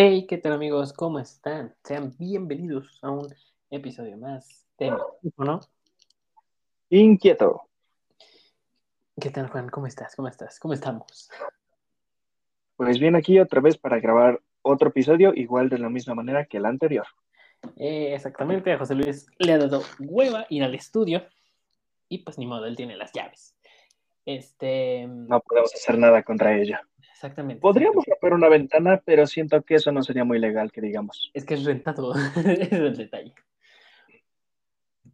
Hey, ¿qué tal amigos? ¿Cómo están? Sean bienvenidos a un episodio más de ¿no? Inquieto. ¿Qué tal, Juan? ¿Cómo estás? ¿Cómo estás? ¿Cómo estamos? Pues bien, aquí otra vez para grabar otro episodio, igual de la misma manera que el anterior. Eh, exactamente, a José Luis le ha dado hueva ir al estudio y pues ni modo, él tiene las llaves. Este. No podemos hacer nada contra ella. Exactamente. Podríamos romper una ventana, pero siento que eso no sería muy legal, que digamos. Es que es rentado, es el detalle.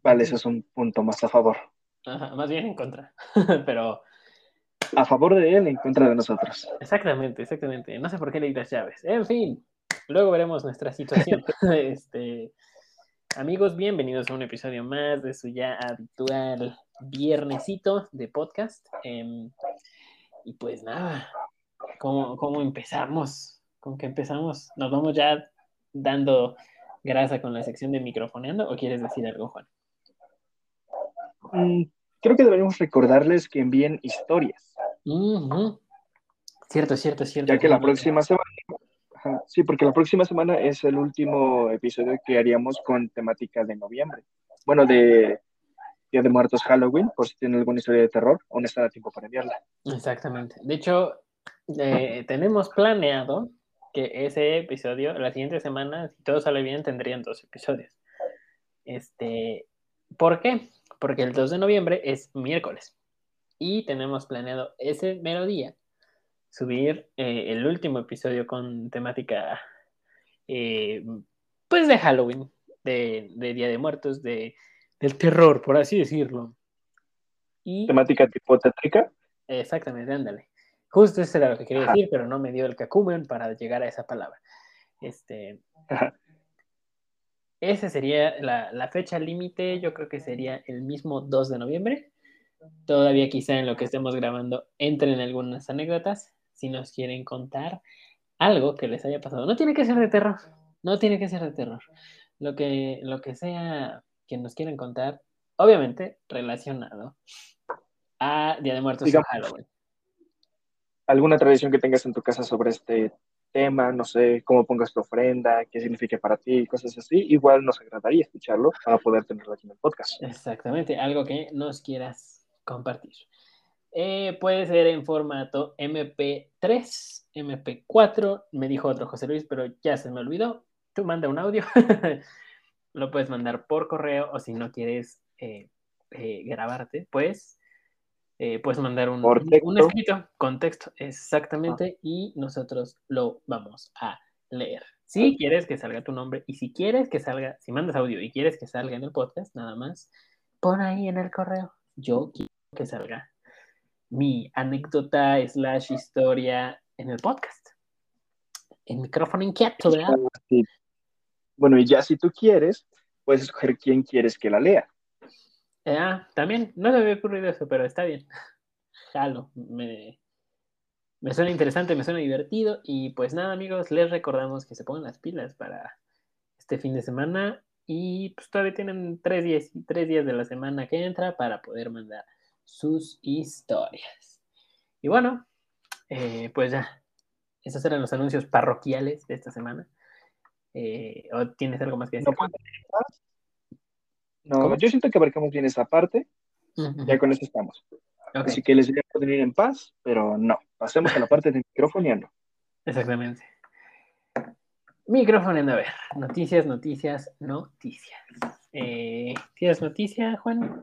Vale, eso es un punto más a favor. Ajá, más bien en contra, pero... A favor de él, en contra de nosotros. Exactamente, exactamente. No sé por qué le di las llaves. En fin, luego veremos nuestra situación. este, amigos, bienvenidos a un episodio más de su ya habitual viernesito de podcast. Em, y pues nada, ¿cómo, ¿cómo empezamos? ¿Con qué empezamos? ¿Nos vamos ya dando grasa con la sección de microfoneando o quieres decir algo, Juan? Mm, creo que deberíamos recordarles que envíen historias. Cierto, cierto, cierto. Ya que la próxima semana, sí, porque la próxima semana es el último episodio que haríamos con temática de noviembre. Bueno, de Día de Muertos Halloween, por si tienen alguna historia de terror, aún está a tiempo para enviarla. Exactamente. De hecho, eh, tenemos planeado que ese episodio, la siguiente semana, si todo sale bien, tendrían dos episodios. Este, ¿Por qué? porque el 2 de noviembre es miércoles y tenemos planeado ese mero día subir eh, el último episodio con temática eh, pues de Halloween, de, Día de Muertos, de, del terror, por así decirlo. Y, ¿Temática tipo tétrica? Exactamente, ándale. Justo eso era lo que quería decir, pero no me dio el cacumen para llegar a esa palabra. Este, esa sería la, fecha límite, yo creo que sería el mismo 2 de noviembre. Todavía quizá en lo que estemos grabando entren algunas anécdotas, si nos quieren contar algo que les haya pasado. No tiene que ser de terror, no tiene que ser de terror. Lo que, lo que sea que nos quieran contar, obviamente relacionado a Día de Muertos o Halloween. ¿Alguna tradición que tengas en tu casa sobre este tema, no sé, cómo pongas tu ofrenda, qué significa para ti, cosas así, igual nos agradaría escucharlo para poder tenerlo aquí en el podcast. Exactamente, algo que nos quieras compartir. Eh, puede ser en formato MP3, MP4, me dijo otro José Luis, pero ya se me olvidó. Tú manda un audio, lo puedes mandar por correo o si no quieres eh, eh, grabarte, pues eh, puedes mandar un, un, escrito con texto, exactamente, y nosotros lo vamos a leer. Si quieres que salga tu nombre y si quieres que salga, si mandas audio y quieres que salga en el podcast, nada más, pon ahí en el correo, yo quiero que salga mi anécdota slash historia en el podcast. El micrófono inquieto, ¿verdad? Bueno, y ya si tú quieres, puedes escoger quién quieres que la lea. Ah, también, no se me había ocurrido eso, pero está bien. Jalo, me, me suena interesante, me suena divertido. Y pues nada, amigos, les recordamos que se pongan las pilas para este fin de semana. Y pues todavía tienen tres días, tres días de la semana que entra para poder mandar sus historias. Y bueno, eh, pues ya, esos eran los anuncios parroquiales de esta semana. Eh, ¿O tienes algo más que decir? No, yo siento que abarcamos bien esa parte. Ya con eso estamos. Así que les voy a poder ir en paz, pero no. Pasemos a la parte de microfoneando. Exactamente. Microfoneando, a ver. Noticias, noticias, noticias. Eh, ¿Tienes noticia, Juan?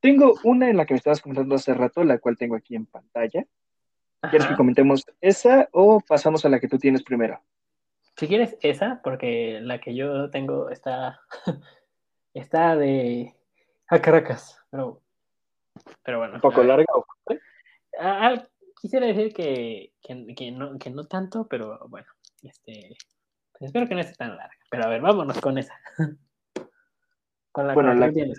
Tengo una en la que me estabas comentando hace rato, la cual tengo aquí en pantalla. ¿Quieres que comentemos esa o pasamos a la que tú tienes primero? Si quieres esa, porque la que yo tengo está, está de a Caracas, pero, pero bueno. ¿Un poco larga o Quisiera decir que, no, tanto, pero bueno, este, espero que no esté tan larga. Pero a ver, vámonos con esa. con la, bueno, la que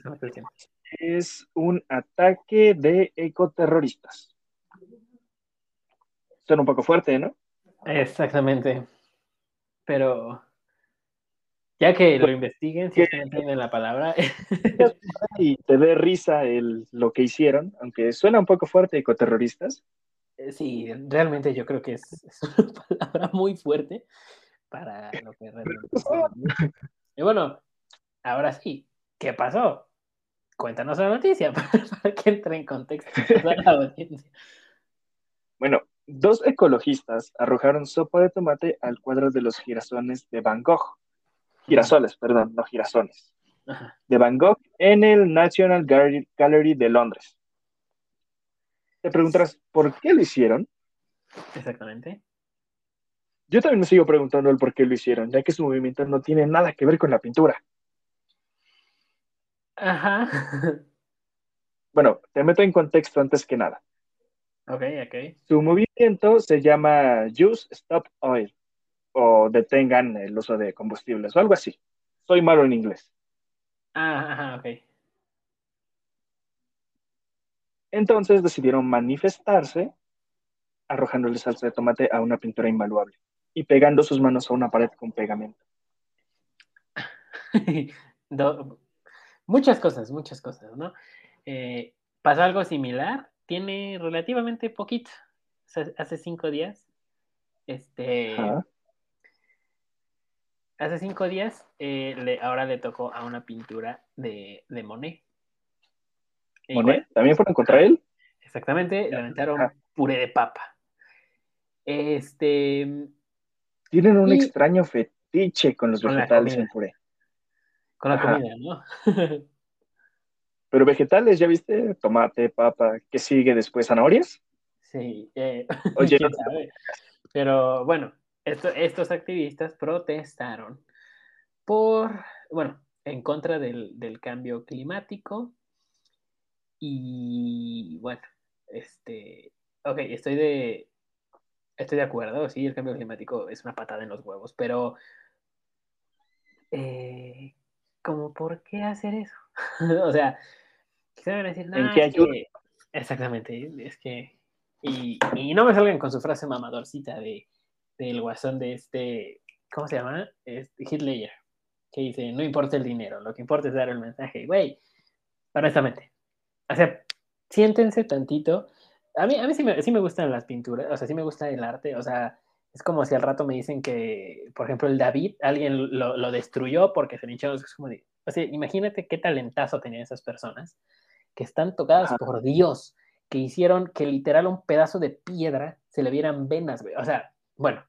es un ataque de ecoterroristas. Suena un poco fuerte, ¿no? Exactamente pero ya que lo investiguen, si no entienden la palabra. y te dé risa el, lo que hicieron, aunque suena un poco fuerte, ecoterroristas. Eh, sí, realmente yo creo que es, es una palabra muy fuerte para lo que realmente es. Y bueno, ahora sí, ¿qué pasó? Cuéntanos la noticia para, que entre en contexto la audiencia. Bueno, dos ecologistas arrojaron sopa de tomate al cuadro de los girasones de Van Gogh. Girasoles, perdón, no girasones. De Van Gogh en el National Gallery de Londres. Te preguntarás, ¿por qué lo hicieron? Exactamente. Yo también me sigo preguntando el por qué lo hicieron, ya que su movimiento no tiene nada que ver con la pintura. Ajá. Bueno, te meto en contexto antes que nada. Ok, ok. Su movimiento se llama Use Stop Oil o detengan el uso de combustibles o algo así. Soy malo en inglés. Ah, ajá, ok. Entonces decidieron manifestarse arrojándole salsa de tomate a una pintura invaluable y pegando sus manos a una pared con pegamento. muchas cosas, muchas cosas, ¿no? Eh, pasó algo similar, tiene relativamente poquito, hace cinco días, este, hace cinco días, eh, ahora le tocó a una pintura de, de Monet. ¿Monet? ¿También fueron contra él? Exactamente, le aventaron puré de papa. Este. Tienen un extraño fetiche con los vegetales en puré. Con la comida, ¿no? Pero vegetales, ¿ya viste? Tomate, papa, ¿qué sigue después? ¿Zanahorias? Sí. Eh, Oye, Pero bueno, estos activistas protestaron por, bueno, en contra del, del cambio climático. Y bueno, este, ok, estoy de, Estoy de acuerdo, sí, el cambio climático es una patada en los huevos, pero eh, ¿cómo por qué hacer eso? o sea, quisiera decir. ¿En qué ayuda? exactamente, es que y, y, no me salgan con su frase mamadorcita de del guasón de este, ¿cómo se llama? Este, Hitler, que dice, no importa el dinero, lo que importa es dar el mensaje. Güey, honestamente, o sea, siéntense tantito a mí, a mí sí, me, sí me gustan las pinturas, o sea, sí me gusta el arte, o sea, es como si al rato me dicen que, por ejemplo, el David, alguien lo, lo destruyó porque se le hinchó, es como de, o sea, imagínate qué talentazo tenían esas personas que están tocadas por Dios, que hicieron que literal un pedazo de piedra se le vieran venas, güey. O sea, bueno.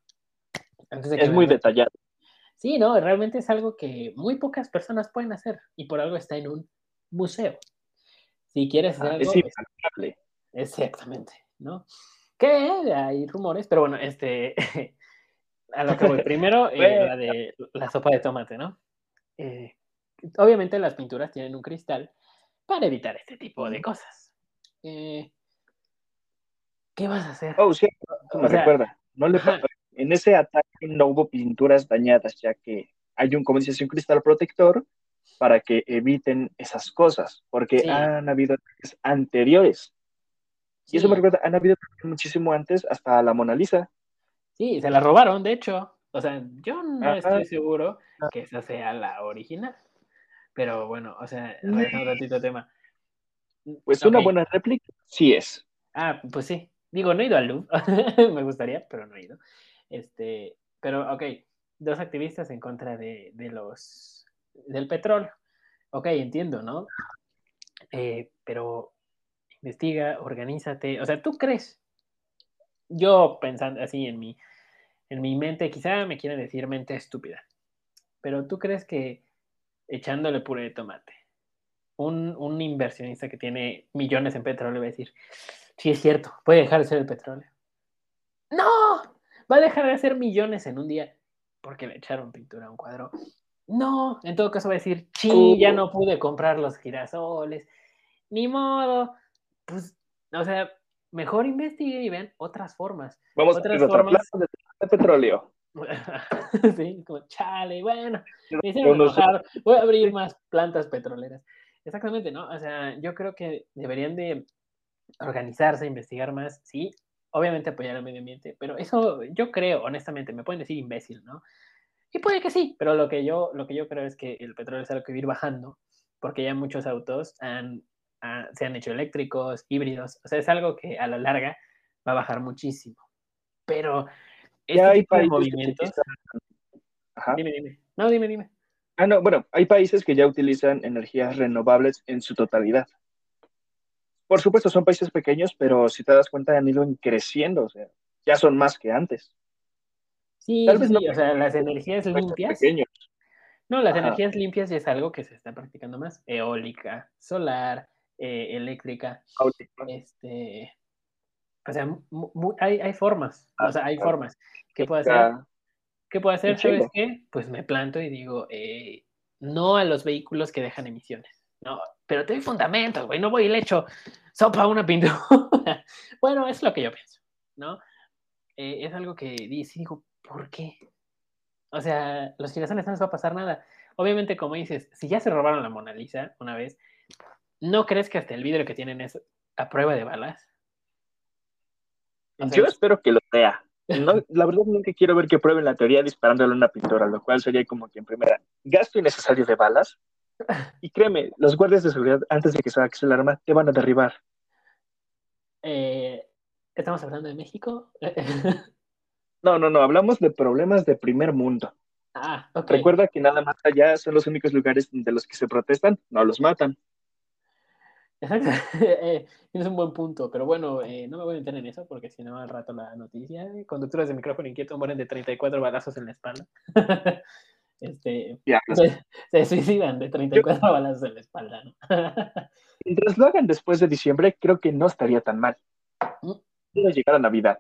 es muy detallado. Sí, no, realmente es algo que muy pocas personas pueden hacer y por algo está en un museo. Si quieres hacer algo... Es Exactamente, ¿no? Que hay rumores, pero bueno, este, a lo que voy primero, eh, la de la sopa de tomate, ¿no? Eh, obviamente las pinturas tienen un cristal para evitar este tipo de cosas. Eh, ¿Qué vas a hacer? Oh, sí, me recuerda. No le en ese ataque no hubo pinturas dañadas, ya que hay un, como dices, un cristal protector para que eviten esas cosas, porque han habido ataques anteriores y eso me recuerda, han habido muchísimo antes, hasta la Mona Lisa. Sí, se la robaron, de hecho. O sea, yo no estoy seguro que esa sea la original. Pero bueno, o sea, regresando un ratito al tema. Pues una buena réplica, sí es. Ah, pues sí. Digo, no he ido al Louvre. me gustaría, pero no he ido. Este, pero, ok, dos activistas en contra de, de los del petróleo. Ok, entiendo, ¿no? Eh, pero investiga, organízate. O sea, ¿tú crees? Yo pensando así en mi, en mi mente, quizá me quieren decir mente estúpida, pero ¿tú crees que echándole puré de tomate, un, un inversionista que tiene millones en petróleo va a decir, sí es cierto, puede dejar de ser el petróleo? No, va a dejar de hacer millones en un día porque le echaron pintura a un cuadro. No, en todo caso va a decir, sí, ya no pude comprar los girasoles, ni modo, pues, o sea, mejor investigue y vean otras formas. Vamos a otras otra formas... de, petróleo. sí, como chale, bueno, me enojar, voy a abrir más plantas petroleras. Exactamente, ¿no? O sea, yo creo que deberían de organizarse, investigar más, sí, obviamente apoyar al medio ambiente, pero eso yo creo, honestamente, me pueden decir imbécil, ¿no? Y puede que sí, pero lo que yo, lo que yo creo es que el petróleo es algo que va a ir bajando, porque ya muchos autos han Ah, se han hecho eléctricos, híbridos, o sea, es algo que a la larga va a bajar muchísimo. Pero Ya este hay tipo de países movimientos. Ajá. Dime, dime. No, dime, dime. Ah, no, bueno, hay países que ya utilizan energías renovables en su totalidad. Por supuesto, son países pequeños, pero si te das cuenta han ido creciendo, o sea, ya son más que antes. Sí, Tal sí, vez no o sea, las energías limpias. pequeños. No, las Ajá. energías limpias es algo que se está practicando más. Eólica, solar, eh, eléctrica, este. O sea, hay, hay formas. O sea, hay Ah, formas. ¿Qué puedo hacer? ¿Qué puedo hacer? ¿Sabes qué? Pues me planto y digo, eh, no a los vehículos que dejan emisiones. No, pero te doy fundamentos, güey. No voy y le echo sopa a una pintura. bueno, es lo que yo pienso, ¿no? Eh, es algo que di- sí digo, ¿por qué? O sea, los girasoles no les va a pasar nada. Obviamente, como dices, si ya se robaron la Mona Lisa una vez, ¿no crees que hasta el vidrio que tienen es a prueba de balas? O sea, Yo espero que lo sea. No, la verdad nunca quiero ver que prueben la teoría disparándole una pintura, lo cual sería como que en primera, gasto innecesario de balas. Y créeme, los guardias de seguridad, antes de que saques el arma, te van a derribar. eh, ¿Estamos hablando de México? No, no, no, hablamos de problemas de primer mundo. ah, ok. Recuerda que nada más allá son los únicos lugares de los que se protestan, no los matan. Exacto. Eh, Tienes un buen punto, pero bueno, eh, no me voy a meter en eso porque si no al rato la noticia, eh, conductores de micrófono inquieto mueren de 34 balazos en la espalda. este, Ya, se, se suicidan de 34 balazos en la espalda, ¿no? Mientras lo hagan después de diciembre, creo que no estaría tan mal. Mm. Quiero llegar a Navidad.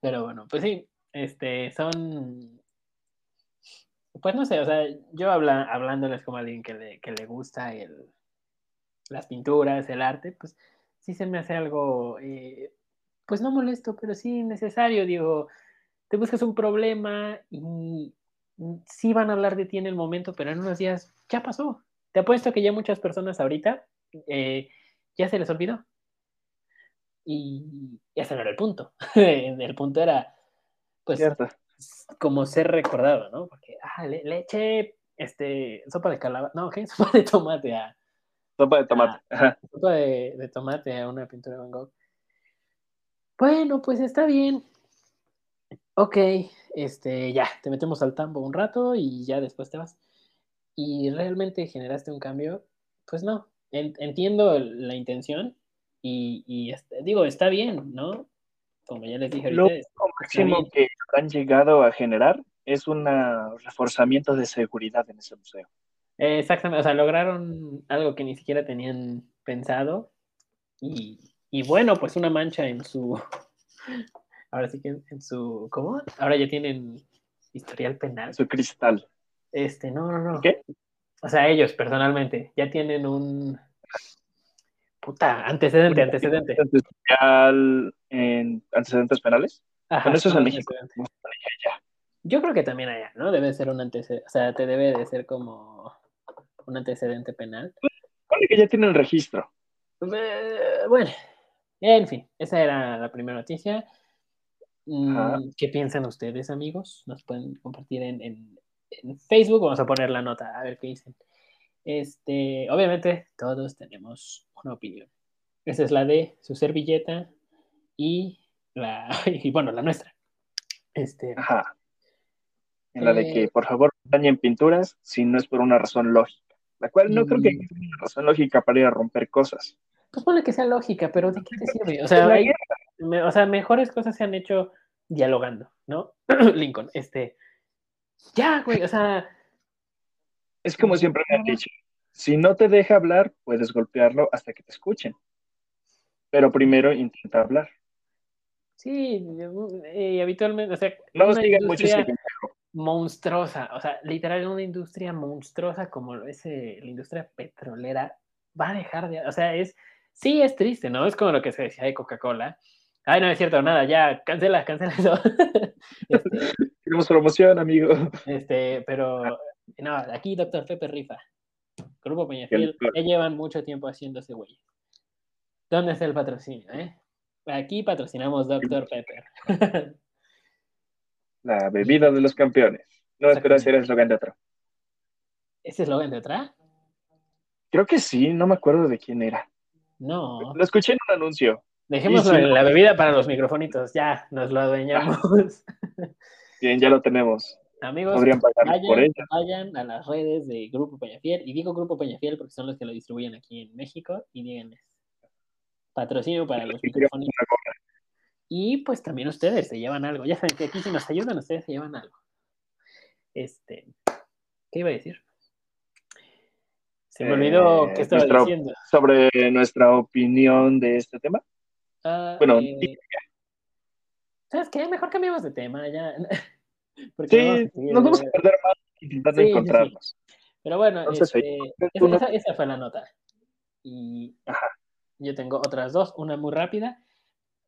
pero bueno, pues sí, este, son, pues no sé, o sea, yo habla, hablándoles como alguien que le, que le gusta el, las pinturas, el arte, pues sí se me hace algo, eh, pues no molesto, pero sí necesario, digo, te buscas un problema y sí van a hablar de ti en el momento, pero en unos días ya pasó. Te apuesto que ya muchas personas ahorita eh, ya se les olvidó. Y ese no era el punto. el punto era, pues, Cierto. como ser recordado, ¿no? Porque, ah, le, le eché este, sopa de calabaza, no, ¿qué? Sopa de tomate a, Sopa de tomate. Ajá. sopa de, de tomate a una pintura de Van Gogh. Bueno, pues está bien. Ok, este, ya, te metemos al tambo un rato y ya después te vas. Y realmente generaste un cambio, pues no. En- entiendo la intención y, y este, digo, está bien, ¿no? Como ya les dije Lo ahorita, único máximo que han llegado a generar es un reforzamiento de seguridad en ese museo. Eh, exactamente, o sea, lograron algo que ni siquiera tenían pensado y, y bueno, pues una mancha en su, ahora sí que en su, ¿cómo? Ahora ya tienen historial penal. Su cristal. Este, no, no, no. ¿Qué? O sea, ellos personalmente ya tienen un puta antecedente, antecedente. En antecedentes penales. Ajá, eso es en México. Yo creo que también allá, ¿no? Debe ser un antecedente, o sea, te debe de ser como un antecedente penal. Que ya tienen registro. Eh, bueno, en fin, esa era la primera noticia. Mm. ¿Qué piensan ustedes, amigos? Nos pueden compartir en, en- en Facebook. Vamos a poner la nota, a ver qué dicen. Este, obviamente, todos tenemos una opinión. Esa es la de su servilleta y la, y bueno, la nuestra. Este, Ajá. En la de Eh. que, por favor, no dañen pinturas si no es por una razón lógica. La cual no creo que haya una razón lógica para ir a romper cosas. pues ponle que sea lógica, pero ¿de qué te sirve? O sea, hay- me- o sea, mejores cosas se han hecho dialogando, ¿no? Lincoln, este, ya, güey, o sea, Es como siempre me han dicho. Si no te deja hablar, puedes golpearlo hasta que te escuchen. Pero primero intenta hablar. sí, eh, habitualmente, o sea, No una sigan mucho. Monstruosa, o sea, literal una industria monstruosa como lo es eh, la industria petrolera, va a dejar de, o sea, es, sí es triste, ¿no? Es como lo que se decía de Coca-Cola. Ay, no es cierto, nada, ya, cancela, cancela eso. este, Queremos promoción, amigo. este, pero, no, aquí Dr. Pepe rifa. Grupo Peñafiel, ya llevan mucho tiempo haciéndose güey. ¿Dónde está el patrocinio, eh? Aquí patrocinamos Dr. Pepper. La bebida de los campeones. No, espero hacer el eslogan de otro. ¿Ese eslogan de atrás? Creo que sí, no me acuerdo de quién era. No. Lo escuché en un anuncio. Si- la bebida para los microfonitos, ya nos lo adueñamos. Bien, ya lo tenemos. Amigos, Podrían pagar por vayan, ella. vayan a las redes de Grupo Peñafiel, y digo Grupo Peñafiel porque son los que lo distribuyen aquí en México, y díganles, patrocinio para los microfonitos. Y pues también ustedes se llevan algo. Ya saben que aquí si nos ayudan, ustedes se llevan algo. Este, ¿qué iba a decir? Se me olvidó Eh, qué estaba nuestra- diciendo. Sobre nuestra opinión de este tema. Ah, bueno, eh, ¿Sabes qué? Mejor cambiemos de tema ya. Porque vamos Sí, seguir- nos vamos a perder más intentando Sí, encontrarnos. Pero bueno, Entonces, este, esa, no- esa- esa fue la nota. Y Ajá. yo tengo otras dos, una muy rápida.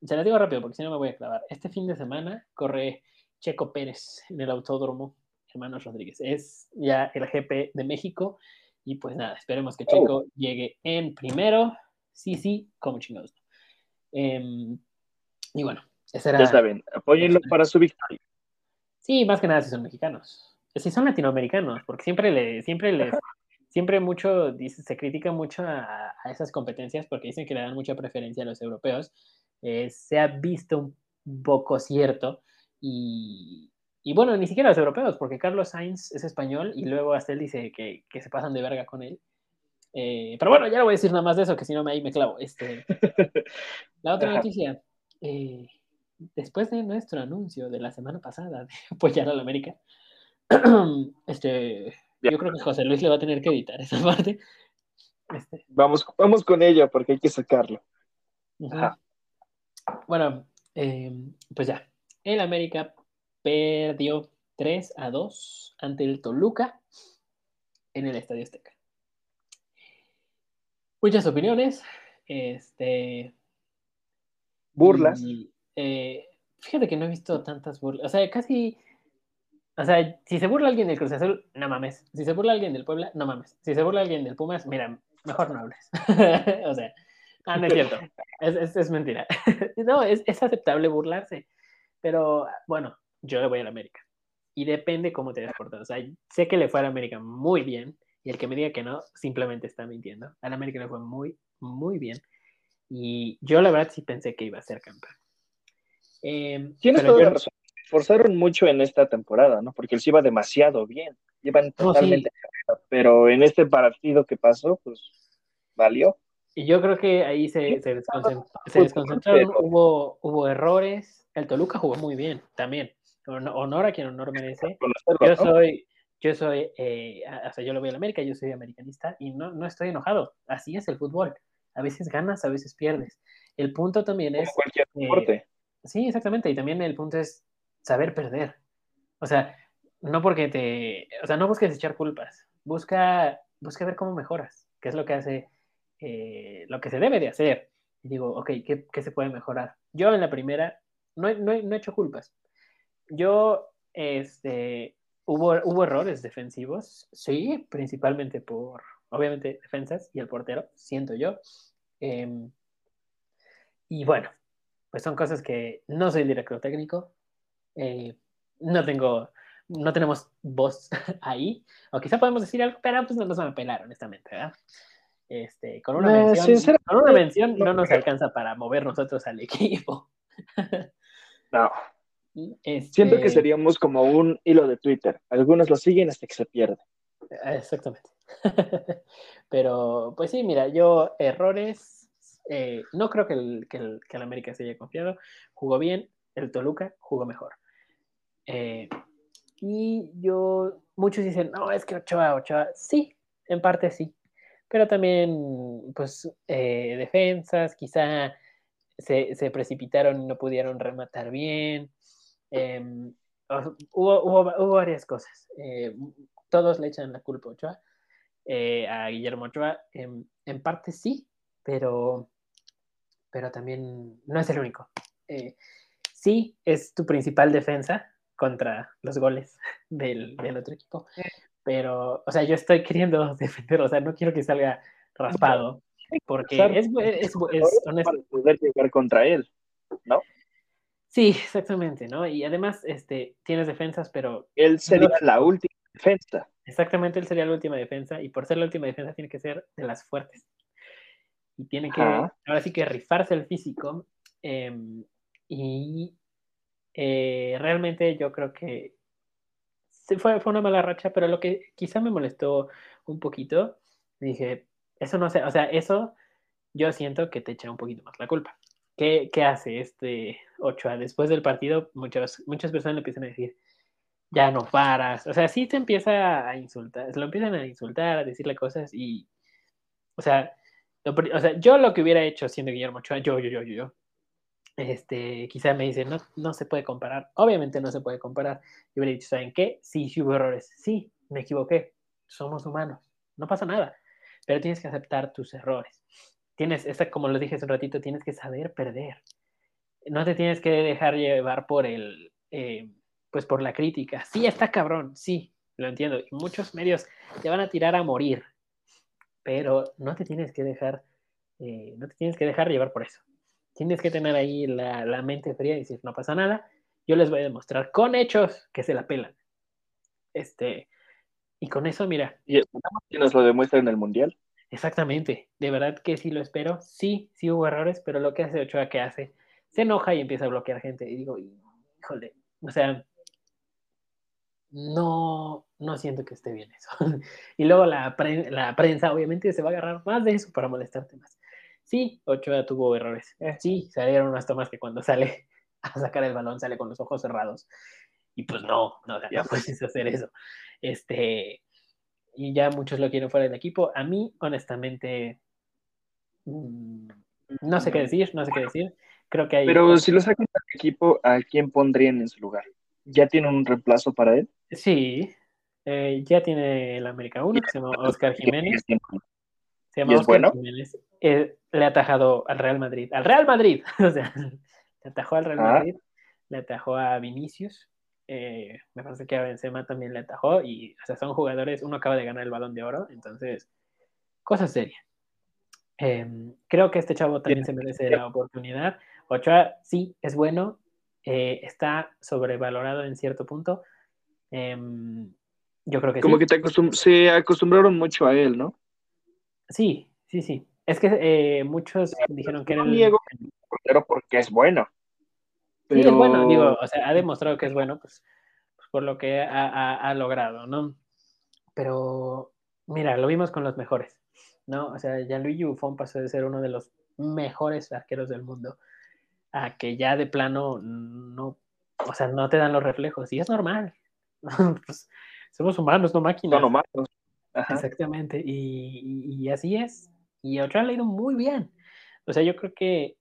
Se las digo rápido porque si no me voy a clavar. Este fin de semana corre Checo Pérez en el Autódromo Hermanos Rodríguez. Es ya el GP de México. Y pues nada, esperemos que Oh. Checo llegue en primero. Sí, sí, como chingados. Em, y bueno, esa era. Ya saben, apóyenlo para su victoria. Sí, más que nada si son mexicanos. Si son latinoamericanos, porque siempre le, siempre les, siempre mucho, dice, se critica mucho a, a esas competencias porque dicen que le dan mucha preferencia a los europeos. Eh, se ha visto un poco cierto y, y bueno, ni siquiera los europeos, porque Carlos Sainz es español y luego hasta él dice que, que se pasan de verga con él. Eh, pero bueno, ya no voy a decir nada más de eso, que si no me, ahí me clavo. Este, la otra noticia. eh, después de nuestro anuncio de la semana pasada de apoyar a la América, este, yo creo que José Luis le va a tener que editar esa parte. Este, Vamos, vamos con ello porque hay que sacarlo. Ajá. Bueno, eh, pues ya. El América perdió 3 a 2 ante el Toluca en el Estadio Azteca. Muchas opiniones. Este, Burlas. Y, eh, fíjate que no he visto tantas burlas. O sea, casi. O sea, si se burla alguien del Cruz Azul, no mames. Si se burla alguien del Puebla, no mames. Si se burla alguien del Pumas, mira, mejor no hables. o sea, ah, no es cierto. Es, es, es mentira. no, es, es aceptable burlarse. Pero bueno, yo le voy a la América. Y depende cómo te hayas portado. O sea, sé que le fue a la América muy bien. Y el que me diga que no, simplemente está mintiendo. A la América le fue muy, muy bien. Y yo la verdad sí pensé que iba a ser campeón. Eh, Tienes toda yo- la razón. Se esforzaron mucho en esta temporada, ¿no? Porque él se iba demasiado bien. No, sí. totalmente. Pero en este partido que pasó, pues valió. Y yo creo que ahí se, se, desconcent- se Fue- desconcentraron, fue- hubo, hubo errores. El Toluca jugó muy bien también. Hon- Honor a quien honor merece. Yo soy, yo soy, eh, o sea, yo lo voy a la América, yo soy americanista y no, no estoy enojado. Así es el fútbol. A veces ganas, a veces pierdes. El punto también Como es, cualquier eh, deporte. sí, exactamente, y también el punto es saber perder. O sea, no porque te, o sea, no busques echar culpas, busca, busca ver cómo mejoras, qué es lo que hace, eh, lo que se debe de hacer. Y digo, ok, ¿qué, qué se puede mejorar? Yo en la primera no, no, no he hecho culpas. Yo, este, hubo, hubo errores defensivos, sí, principalmente por, obviamente, defensas y el portero, siento yo. Em, y bueno, pues son cosas que no soy director técnico, eh, no tengo, no tenemos voz ahí, o quizá podemos decir algo, pero pues no nos van a pelar, honestamente, ¿verdad? Este, con una Eh, mención, con una mención no no nos alcanza para mover nosotros al equipo. No. Este, Siento que seríamos como un hilo de Twitter. Algunos lo siguen hasta que se pierde. Exactamente. Pero, pues sí, mira, yo errores, eh, no creo que el, que, el, que el América se haya confiado. Jugó bien, el Toluca jugó mejor. Eh, y yo, muchos dicen, no, es que Ochoa, Ochoa, sí, en parte sí. Pero también, pues, eh, defensas, quizá se, se, precipitaron y no pudieron rematar bien. Eh, hubo, hubo, hubo, varias cosas. Eh, todos le echan la culpa a Ochoa, eh, a Guillermo Ochoa. En, en, parte sí, pero, pero también no es el único. Eh, sí, es tu principal defensa contra los goles del, del, otro equipo. Pero, o sea, yo estoy queriendo defender, o sea, no quiero que salga raspado. Porque es, es, es, honesto. Para poder llegar contra él, ¿no? Sí, exactamente, ¿no? Y además, este, tienes defensas, pero... Él sería no, la última defensa. Exactamente, él sería la última defensa, y por ser la última defensa tiene que ser de las fuertes. y tiene que, ahora sí que rifarse el físico. Em, y eh, realmente yo creo que fue, fue una mala racha, pero lo que quizá me molestó un poquito, dije, eso no sé, o sea, eso yo siento que te echa un poquito más la culpa. ¿Qué, qué hace este Ochoa? Después del partido, muchas, muchas personas le empiezan a decir, ya no paras. O sea, sí te empieza a insultar, se lo empiezan a insultar, a decirle cosas y, o sea, o sea, yo lo que hubiera hecho siendo Guillermo Ochoa, yo, yo, yo, yo, yo, este, quizá me dice, no, no se puede comparar. Obviamente no se puede comparar. Yo hubiera dicho, ¿saben qué? Sí, sí hubo errores. Sí, me equivoqué. Somos humanos. No pasa nada. Pero tienes que aceptar tus errores. Tienes, esta, como lo dije hace un ratito, tienes que saber perder. No te tienes que dejar llevar por el, eh, pues por la crítica. Sí, está cabrón, sí, lo entiendo. Y muchos medios te van a tirar a morir. Pero no te tienes que dejar, eh, no te tienes que dejar llevar por eso tienes que tener ahí la, mente fría y decir, no pasa nada, yo les voy a demostrar con hechos que se la pelan. Este, y con eso, mira. Y nos lo demuestra en el Mundial. Exactamente, de verdad que sí lo espero. Sí, sí hubo errores, pero lo que hace Ochoa, que hace? Se enoja y empieza a bloquear gente. Y digo, híjole, o sea, no, no siento que esté bien eso. y luego la, la prensa, obviamente, se va a agarrar más de eso para molestarte más. Sí, Ochoa tuvo errores. Eh. Sí, salieron unas tomas que cuando sale a sacar el balón sale con los ojos cerrados. Y pues no, no, ya puedes hacer eso. Este, y ya muchos lo quieren fuera del equipo. A mí, honestamente, mm, no sé qué decir, no sé qué decir. Creo que hay. Pero si lo sacan del equipo, ¿a quién pondrían en su lugar? ¿Ya tiene un reemplazo para él? Sí, eh, ya tiene el América 1, que se llama Oscar Jiménez. Se llama Oscar Jiménez. Eh, le ha atajado al Real Madrid. Al Real Madrid. o sea, le atajó al Real ah. Madrid. Le atajó a Vinicius. Eh, me parece que a Benzema también le atajó. Y, o sea, son jugadores. Uno acaba de ganar el balón de oro. Entonces, cosa seria. Em, creo que este chavo también se merece la oportunidad. Ochoa, sí, es bueno. Eh, está sobrevalorado en cierto punto. Em, yo creo que Como que se acostumbraron mucho a él, ¿no? Sí, sí, sí. Es que eh, muchos dijeron que era el... Niego portero porque es bueno. Sí, es bueno, digo, o sea, ha demostrado que es bueno, pues, pues por lo que ha, logrado, ¿no? Pero, mira, lo vimos con los mejores, ¿no? O sea, Gianluigi Buffon pasó de ser uno de los mejores arqueros del mundo a que ya de plano no, o sea, no te dan los reflejos, y es normal. pues, somos humanos, no máquinas. No, humanos. Exactamente, y, así es. Y Ochoa le ha ido muy bien. O sea, yo creo que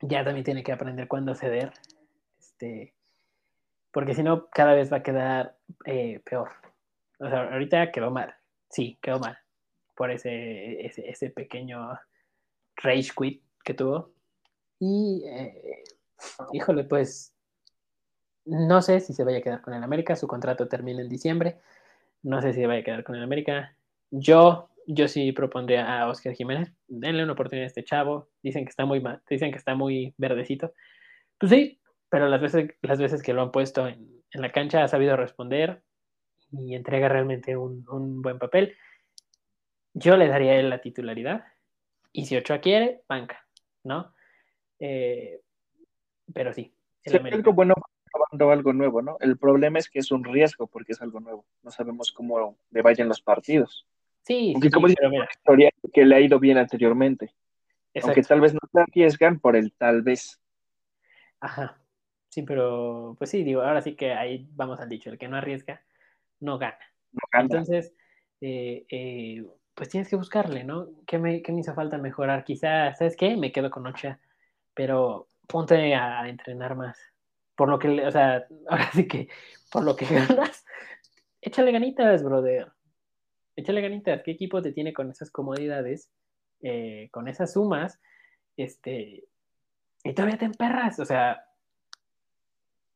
ya también tiene que aprender cuándo ceder. Este, porque si no, cada vez va a quedar eh, peor. O sea, ahorita quedó mal. Sí, quedó mal. Por ese, ese, pequeño rage quit que tuvo. Y, eh, híjole, pues, no sé si se vaya a quedar con el América. Su contrato termina en diciembre. No sé si va a quedar con el América. Yo, yo sí propondría a Oscar Jiménez. Denle una oportunidad a este chavo. Dicen que está muy dicen que está muy verdecito. Pues sí, pero las veces, las veces que lo han puesto en, la cancha ha sabido responder y entrega realmente un, buen papel. Yo le daría él la titularidad. Y si Ochoa quiere, banca, ¿no? Eh, pero sí. El algo bueno probando algo nuevo, ¿no? El problema es que es un riesgo porque es algo nuevo. No sabemos cómo le vayan los partidos. Sí, Aunque como dice la historia que le ha ido bien anteriormente. Aunque tal vez no se arriesgan por el tal vez. Ajá. Sí, pero pues sí, digo, ahora sí que ahí vamos al dicho, el que no arriesga, no gana. No gana. Entonces, eh, eh, pues tienes que buscarle, ¿no? ¿Qué me, ¿Qué me hizo falta mejorar? Quizás, ¿sabes qué? Me quedo con Ocha, pero ponte a entrenar más por lo que, o sea, ahora sí que por lo que ganas, échale ganitas, brother. Échale ganitas. ¿Qué equipo te tiene con esas comodidades, eh, con esas sumas? Este, y todavía te emperras. O sea,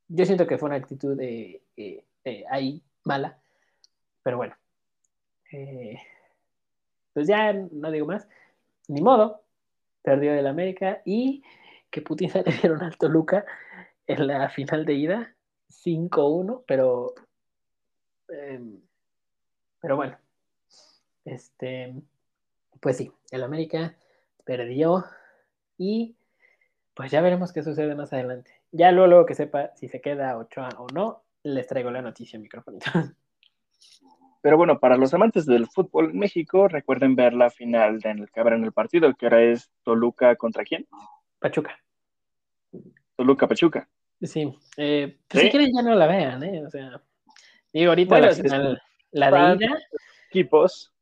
yo siento que fue una actitud de, ahí mala, pero bueno. Eh, pues ya no digo más. Ni modo. Perdió el América y que Putin se le dieron al Toluca en la final de ida, 5-1, pero, em, pero bueno, este, pues sí, el América perdió y pues ya veremos qué sucede más adelante. Ya luego, luego que sepa si se queda Ochoa o no, les traigo la noticia micrófono. Pero bueno, para los amantes del fútbol en México, recuerden ver la final en el que habrá en el partido, que ahora es Toluca contra quién? Pachuca. Toluca Pachuca. Sí, eh, pues si quieren ya no la vean, ¿eh? O sea, digo, ahorita la, final, la de ida. Equipos.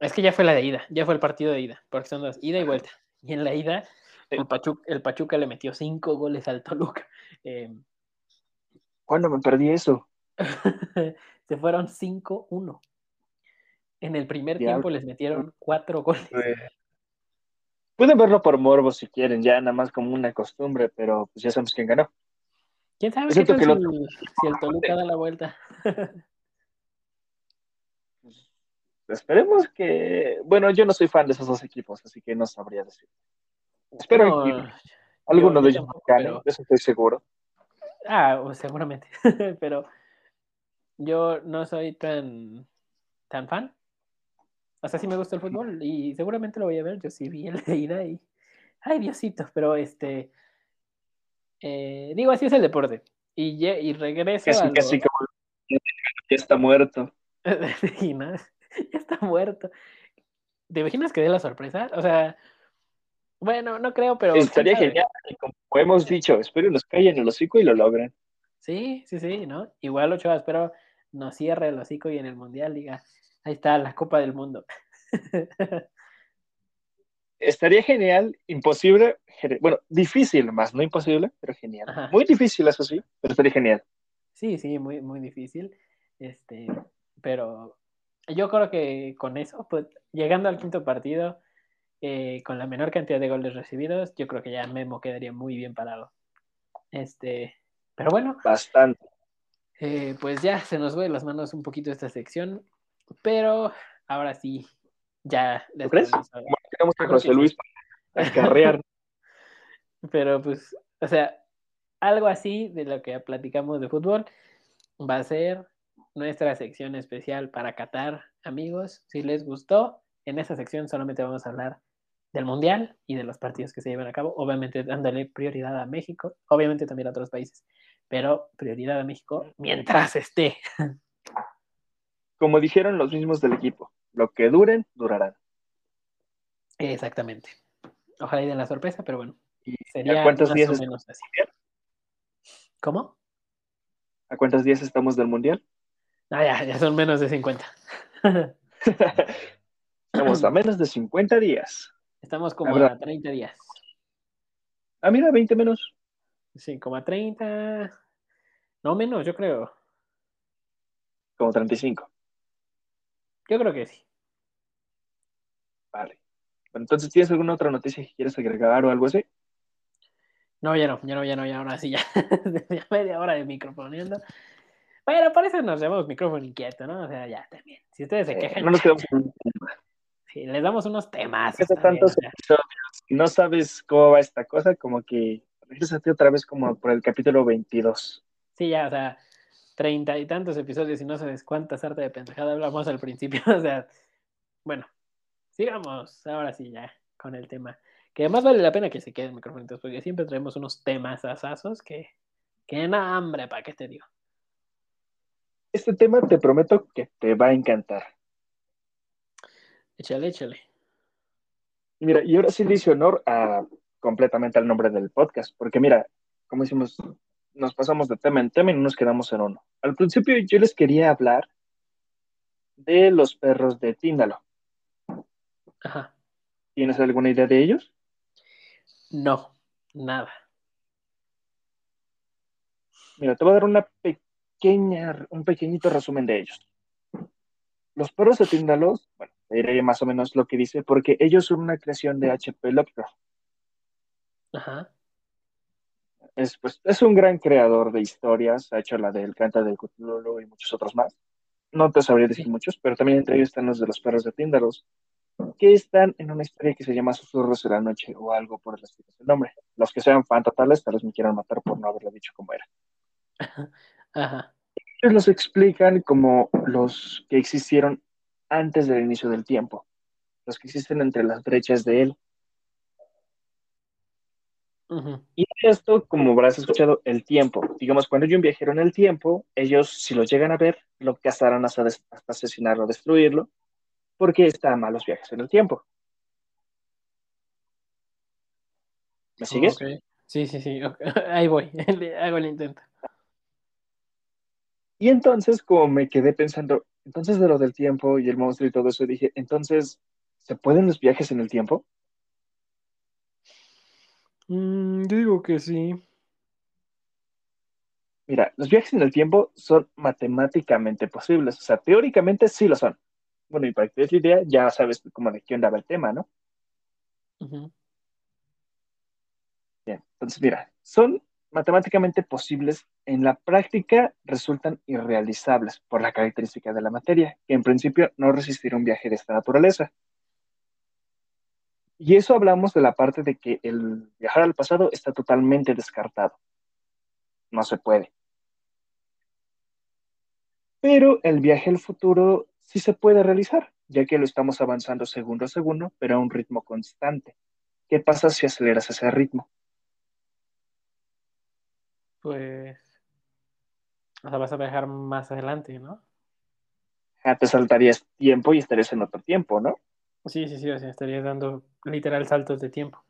Es que ya fue la de ida, ya fue el partido de ida, porque son dos, ida y vuelta. Y en la ida, el Pachuca, el Pachuca le metió cinco goles al Toluca. Eh, ¿Cuándo me perdí eso? se fueron 5-1. En el primer tiempo les metieron cuatro goles. Pueden verlo por morbo si quieren, ya nada más como una costumbre, pero pues ya sabemos quién ganó. ¿Quién sabe si, el Toluca da la vuelta? Esperemos que... Bueno, yo no soy fan de esos dos equipos, así que no sabría decir. Espero que alguno de ellos gane, eso estoy seguro. Ah, seguramente, pero yo no soy tan, tan fan. O sea, sí me gusta el fútbol y seguramente lo voy a ver. Yo sí vi el de ida y. Ay, Diosito, pero este. Eh, digo, así es el deporte. Y, y regreso. Casi, casi como. Ya está muerto. sí, ¿no? Ya está muerto. ¿Te imaginas que dé la sorpresa? O sea. Bueno, no creo, pero. Estaría genial. como hemos dicho, espero nos callen el hocico y lo logren. Sí, sí, sí, ¿no? Igual Ochoa, espero nos cierre el hocico y en el Mundial diga, ahí está la Copa del Mundo. Estaría genial, imposible, bueno, difícil más, no imposible, pero genial. Muy difícil, eso sí, pero estaría genial. Sí, sí, muy, muy difícil. Este, pero yo creo que con eso, pues, llegando al quinto partido, eh, con la menor cantidad de goles recibidos, yo creo que ya Memo quedaría muy bien parado. Este, pero bueno. Bastante. Eh, pues ya se nos fue de las manos un poquito esta sección, pero ahora sí, ya. ¿Tú crees? tenemos a José Luis para carrear. pero pues, o sea, algo así de lo que platicamos de fútbol va a ser nuestra sección especial para Qatar, amigos. Si les gustó, en esa sección solamente vamos a hablar del Mundial y de los partidos que se llevan a cabo, obviamente dándole prioridad a México, obviamente también a otros países, pero prioridad a México mientras esté. Como dijeron los mismos del equipo, lo que duren, durarán. Exactamente. Ojalá y den la sorpresa, pero bueno. Sería ¿A cuántos días menos así. ¿Cómo? ¿A cuántos días estamos del Mundial? Ah, ya, ya son menos de 50. estamos a menos de 50 días. Estamos como a 30 días. Ah, mira, 20 menos. Sí, como a 30. No menos, yo creo. Como 35. Yo creo que sí. Vale. Bueno, entonces, ¿tienes alguna otra noticia que quieres agregar o algo así? No, ya no, ya no, ya no, ya ahora sí, ya. ya media hora de microfoneando. Bueno, por eso nos llamamos micrófono inquieto, ¿no? O sea, ya también. Si ustedes se quejan. no nos quedamos con un tema. Sí, les damos unos temas. tantos episodios. No sabes cómo va esta cosa, como que regresate otra vez como por el capítulo 22. Sí, ya, o sea, treinta y tantos episodios y no sabes cuántas harta de pendejada hablamos al principio. o sea, bueno, sigamos ahora sí ya con el tema. Que además vale la pena que se queden micrófonos, porque siempre traemos unos temas asazos que, que na hambre, ¿para qué te digo? Este tema te prometo que te va a encantar. Échale, échale. Mira, y ahora sí le hice honor a completamente al nombre del podcast, porque mira, como decimos, nos pasamos de tema en tema y no nos quedamos en uno. Al principio yo les quería hablar de los perros de Tíndalo. Ajá. ¿Tienes alguna idea de ellos? No, nada. Mira, te voy a dar una pequeña, un pequeñito resumen de ellos. Los perros de Tíndalo, bueno, diré más o menos lo que dice, porque ellos son una creación de HP Lovecraft. Ajá. Es, pues, es un gran creador de historias, ha hecho la del Canta del Cthulhu y muchos otros más. No te sabría decir muchos, pero también entre ellos están los de los perros de Tíndaros, que están en una historia que se llama Susurros de la Noche o algo por el estilo del nombre. Los que sean fan totales tal vez me quieran matar por no haberle dicho cómo era. Ajá. Ellos los explican como los que existieron antes del inicio del tiempo. los que existen entre las brechas de él. Y esto, como habrás escuchado, el tiempo. Digamos, cuando hay un viajero en el tiempo, ellos, si lo llegan a ver, lo cazarán hasta, hasta asesinarlo, destruirlo, porque está mal los viajes en el tiempo. ¿Me sigues? Sí, sí, sí. Ahí voy. Hago el intento. Y entonces, como me quedé pensando, entonces de lo del tiempo y el monstruo y todo eso, dije, entonces, ¿se pueden los viajes en el tiempo? Mm, yo digo que sí. Mira, los viajes en el tiempo son matemáticamente posibles, o sea, teóricamente sí lo son. Bueno, y para que te des la idea, ya sabes cómo de qué andaba el tema, ¿no? Bien, entonces mira, son matemáticamente posibles, en la práctica resultan irrealizables por la característica de la materia, que en principio no resistirá un viaje de esta naturaleza. Y eso hablamos de la parte de que el viajar al pasado está totalmente descartado. No se puede. Pero el viaje al futuro sí se puede realizar, ya que lo estamos avanzando segundo a segundo, pero a un ritmo constante. ¿Qué pasa si aceleras ese ritmo? Pues. O sea, vas a viajar más adelante, ¿no? Ya te saltarías tiempo y estarías en otro tiempo, ¿no? Sí, sí, sí, o sea, estarías dando literal saltos de tiempo.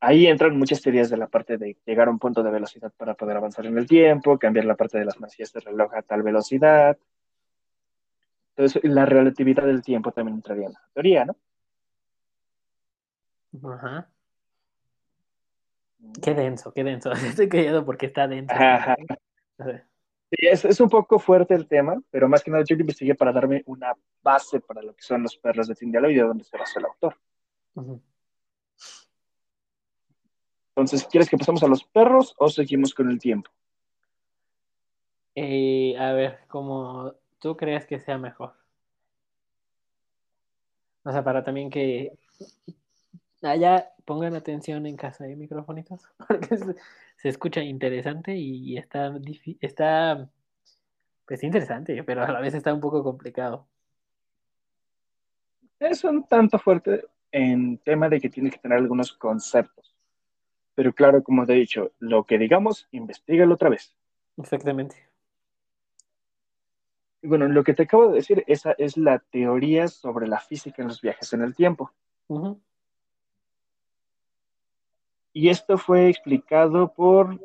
Ahí entran muchas teorías de la parte de llegar a un punto de velocidad para poder avanzar en el tiempo, cambiar la parte de las manecillas de reloj a tal velocidad. Entonces, la relatividad del tiempo también entraría en la teoría, ¿no? Ajá. Qué denso, qué denso. Estoy callado porque está denso. Sí, es, un poco fuerte el tema, pero más que nada yo lo investigué para darme una base para lo que son los perros de Tindialo y de dónde se basó el autor. Entonces, ¿quieres que pasemos a los perros o seguimos con el tiempo? Eh, a ver, como tú crees que sea mejor. O sea, para también que allá pongan atención en casa de microfonitos, porque se, escucha interesante y está, está, pues interesante, pero a la vez está un poco complicado. Es un tanto fuerte en tema de que tiene que tener algunos conceptos. Pero claro, como te he dicho, lo que digamos, investigalo otra vez. Exactamente. Bueno, lo que te acabo de decir, esa es la teoría sobre la física en los viajes en el tiempo. Y esto fue explicado por,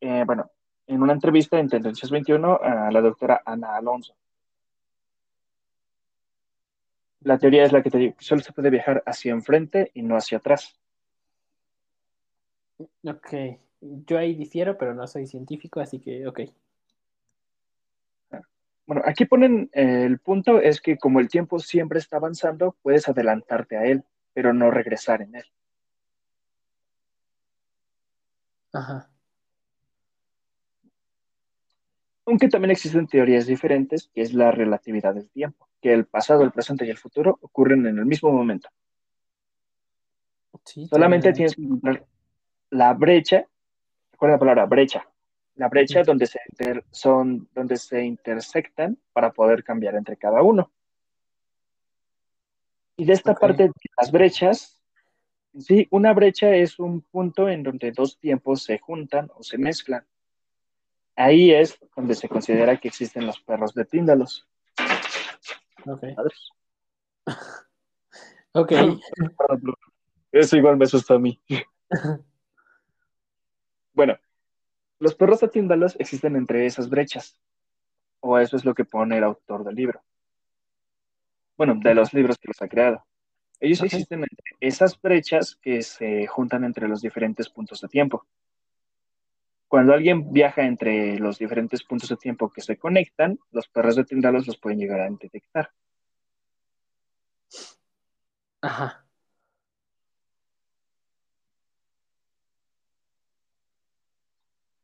eh, bueno, en una entrevista en Tendencias 21 a la doctora Ana Alonso. La teoría es la que te digo, solo se puede viajar hacia enfrente y no hacia atrás. Ok, yo ahí difiero, pero no soy científico, así que ok. Bueno, aquí ponen eh, el punto es que como el tiempo siempre está avanzando, puedes adelantarte a él, pero no regresar en él. Ajá. Aunque también existen teorías diferentes, que es la relatividad del tiempo, que el pasado, el presente y el futuro ocurren en el mismo momento. Solamente tienes que encontrar la brecha, recuerda la palabra brecha, la brecha donde, se son, donde se intersectan para poder cambiar entre cada uno. Y de esta parte de las brechas Sí, una brecha es un punto en donde dos tiempos se juntan o se mezclan. Ahí es donde se considera que existen los perros de Tíndalos. Ok. ok. Eso igual me asusta a mí. bueno, los perros de Tíndalos existen entre esas brechas. O eso es lo que pone el autor del libro. Bueno, de los libros que los ha creado. Ellos existen entre esas brechas que se juntan entre los diferentes puntos de tiempo. Cuando alguien viaja entre los diferentes puntos de tiempo que se conectan, los perros de Tindalos los pueden llegar a detectar. Ajá.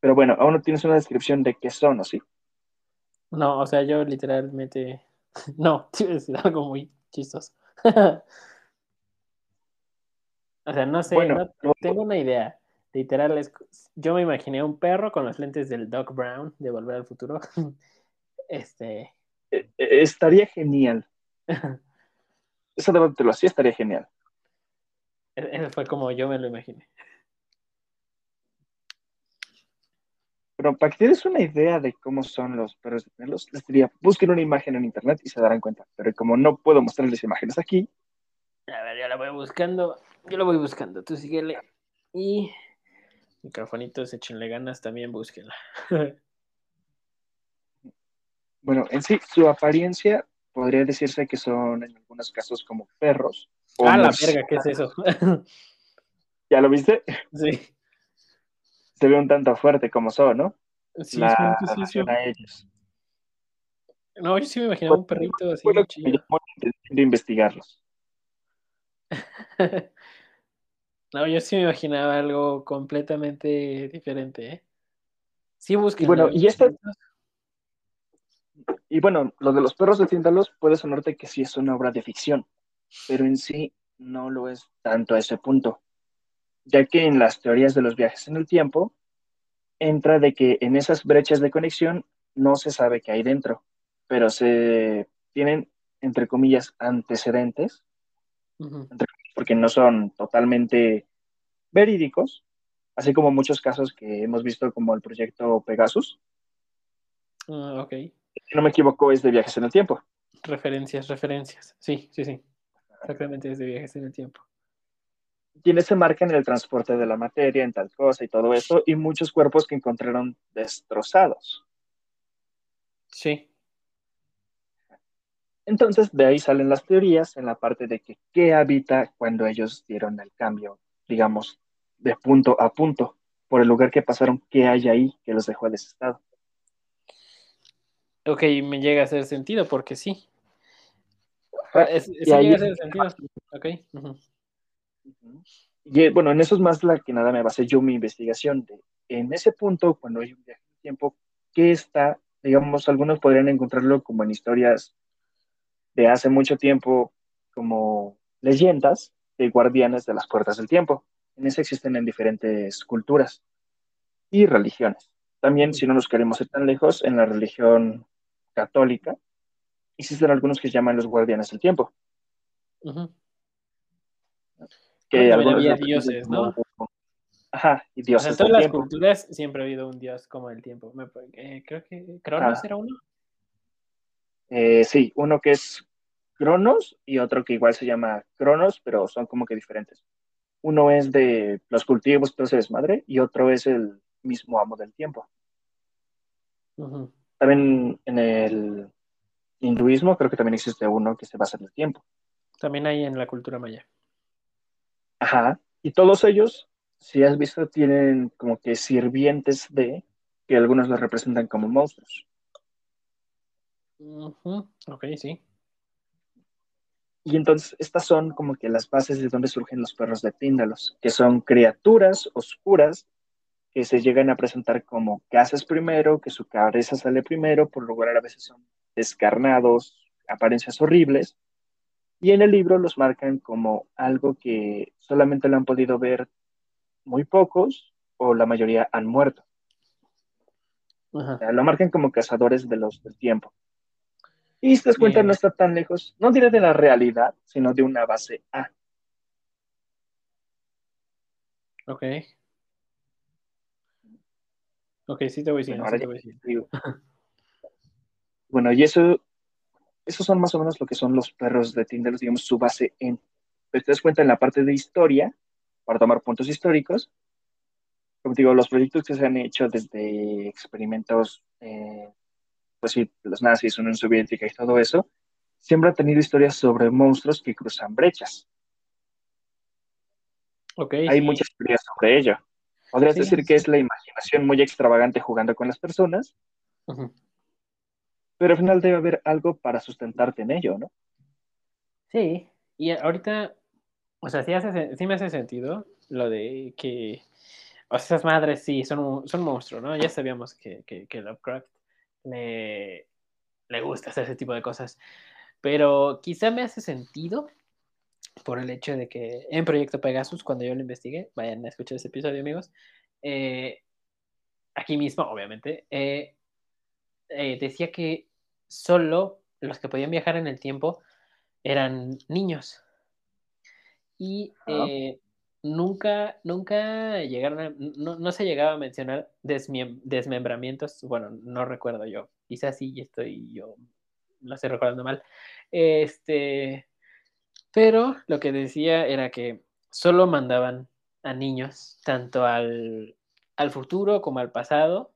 Pero bueno, aún no tienes una descripción de qué son, ¿o sí? No, o sea, yo literalmente. No, te decir algo muy chistoso. O sea, no sé, bueno, no, tengo una idea. Literal, yo me imaginé un perro con los lentes del Doc Brown de Volver al Futuro. este. E, e, estaría genial. Eso lo así estaría genial. Eso fue como yo me lo imaginé. Pero para que tienes una idea de cómo son los perros de pelos, les diría, busquen una imagen en internet y se darán cuenta. Pero como no puedo mostrarles imágenes aquí. A ver, yo la voy buscando. Yo la voy buscando. Tú síguele. Y microfonitos, échenle ganas, también búsquenla. bueno, en sí, su apariencia podría decirse que son en algunos casos como perros. Ah, la verga, ¿qué es eso? ¿Ya lo viste? Sí se ve un tanto fuerte como son, ¿no? Sí, la sí, sí, a ellos. No, yo sí me imaginaba un perrito así. Bueno, de investigarlos. no, yo sí me imaginaba algo completamente diferente, ¿eh? Sí, busquen. Bueno, y esta. Y bueno, lo de los perros de Tíndalos puede sonarte que sí es una obra de ficción, pero en sí no lo es tanto a ese punto ya que en las teorías de los viajes en el tiempo entra de que en esas brechas de conexión no se sabe qué hay dentro, pero se tienen, entre comillas, antecedentes, porque no son totalmente verídicos, así como muchos casos que hemos visto como el proyecto Pegasus. Ah, ok. Si no me equivoco, es de viajes en el tiempo. Referencias, referencias. Sí, sí, sí. Exactamente es de viajes en el tiempo quienes se marcan en el transporte de la materia, en tal cosa y todo eso, y muchos cuerpos que encontraron destrozados. Sí. Entonces, de ahí salen las teorías en la parte de que qué habita cuando ellos dieron el cambio, digamos, de punto a punto, por el lugar que pasaron, qué hay ahí que los dejó ese estado. Ok, me llega a hacer sentido porque sí. Ah, llega a hacer sentido. Ok. Y eh, bueno, en eso es más la que nada me basé yo mi investigación. De, en ese punto, cuando hay un viaje en tiempo, ¿qué está? Digamos, algunos podrían encontrarlo como en historias de hace mucho tiempo, como leyendas de guardianes de las puertas del tiempo. En eso existen en diferentes culturas y religiones. También, si no nos queremos ir tan lejos, en la religión católica existen algunos que se llaman los guardianes del tiempo que había dioses, ¿no? Ajá, y dioses. en todas las culturas siempre ha habido un dios como el tiempo. Eh, creo que Cronos era uno. Eh, sí, uno que es Cronos y otro que igual se llama Cronos, pero son como que diferentes. Uno es de los cultivos, todo ese desmadre, y otro es el mismo amo del tiempo. También en el hinduismo creo que también existe uno que se basa en el tiempo. También hay en la cultura maya. Ajá. Y todos ellos, si has visto, tienen como que sirvientes de, que algunos los representan como monstruos. Ok, sí. Y entonces estas son como que las bases de donde surgen los perros de Tíndalos, que son criaturas oscuras que se llegan a presentar como casas primero, que su cabeza sale primero, por lugar a veces son descarnados, apariencias horribles, y en el libro los marcan como algo que solamente lo han podido ver muy pocos o la mayoría han muerto. lo marcan como cazadores de los del tiempo. Y esta cuenta no está tan lejos, no diré de la realidad, sino de una base A. Ok. Ok, sí te voy diciendo. bueno, y eso esos son más o menos lo que son los perros de Tinder, digamos, su base en. Pero te das cuenta en la parte de historia, para tomar puntos históricos, como digo, los proyectos que se han hecho desde experimentos, eh, pues sí, los nazis, Unión Soviética y todo eso, siempre han tenido historias sobre monstruos que cruzan brechas. Okay, Hay muchas historias sobre ello. Podrías decir que es la imaginación muy extravagante jugando con las personas, pero al final debe haber algo para sustentarte en ello, ¿no? Sí, y ahorita, o sea, sí, hace, sí me hace sentido lo de que, o sea, esas madres sí son, son monstruos, ¿no? Ya sabíamos que, que, que Lovecraft le, le gusta hacer ese tipo de cosas, pero quizá me hace sentido por el hecho de que en Proyecto Pegasus, cuando yo lo investigué, vayan a escuchar ese episodio, amigos, eh, aquí mismo, obviamente, eh, eh, decía que solo los que podían viajar en el tiempo eran niños. Y eh, nunca, nunca llegaron a, no, se llegaba a mencionar desmembramientos, bueno, no recuerdo yo, quizás sí estoy yo, lo estoy recordando mal, este, pero lo que decía era que solo mandaban a niños, tanto al, al futuro como al pasado,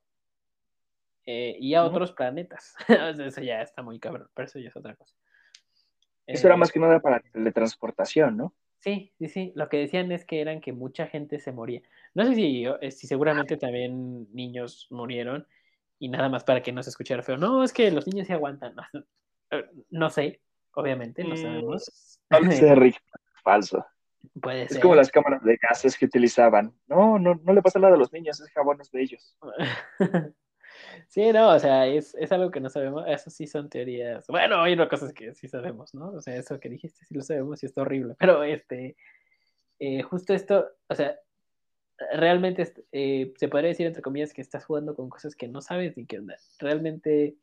eh, y a otros planetas. eso ya está muy cabrón, pero eso ya es otra cosa. Eso era eh, más que nada para teletransportación, ¿no? Sí, sí, sí. Lo que decían es que eran que mucha gente se moría. No sé si, eh, si seguramente también niños murieron y nada más para que no se escuchara feo. No, es que los niños se aguantan. No, sé, obviamente, no mm, sabemos. falso. Puede es como las cámaras de gases que utilizaban. No, no, no le pasa nada a los niños, es jabones de ellos. Sí, no, o sea, es, algo que no sabemos, eso sí son teorías. Bueno, hay una cosas que sí sabemos, ¿no? O sea, eso que dijiste sí lo sabemos y está horrible, pero este, eh, justo esto, o sea, realmente eh, se podría decir entre comillas que estás jugando con cosas que no sabes ni qué onda. Realmente,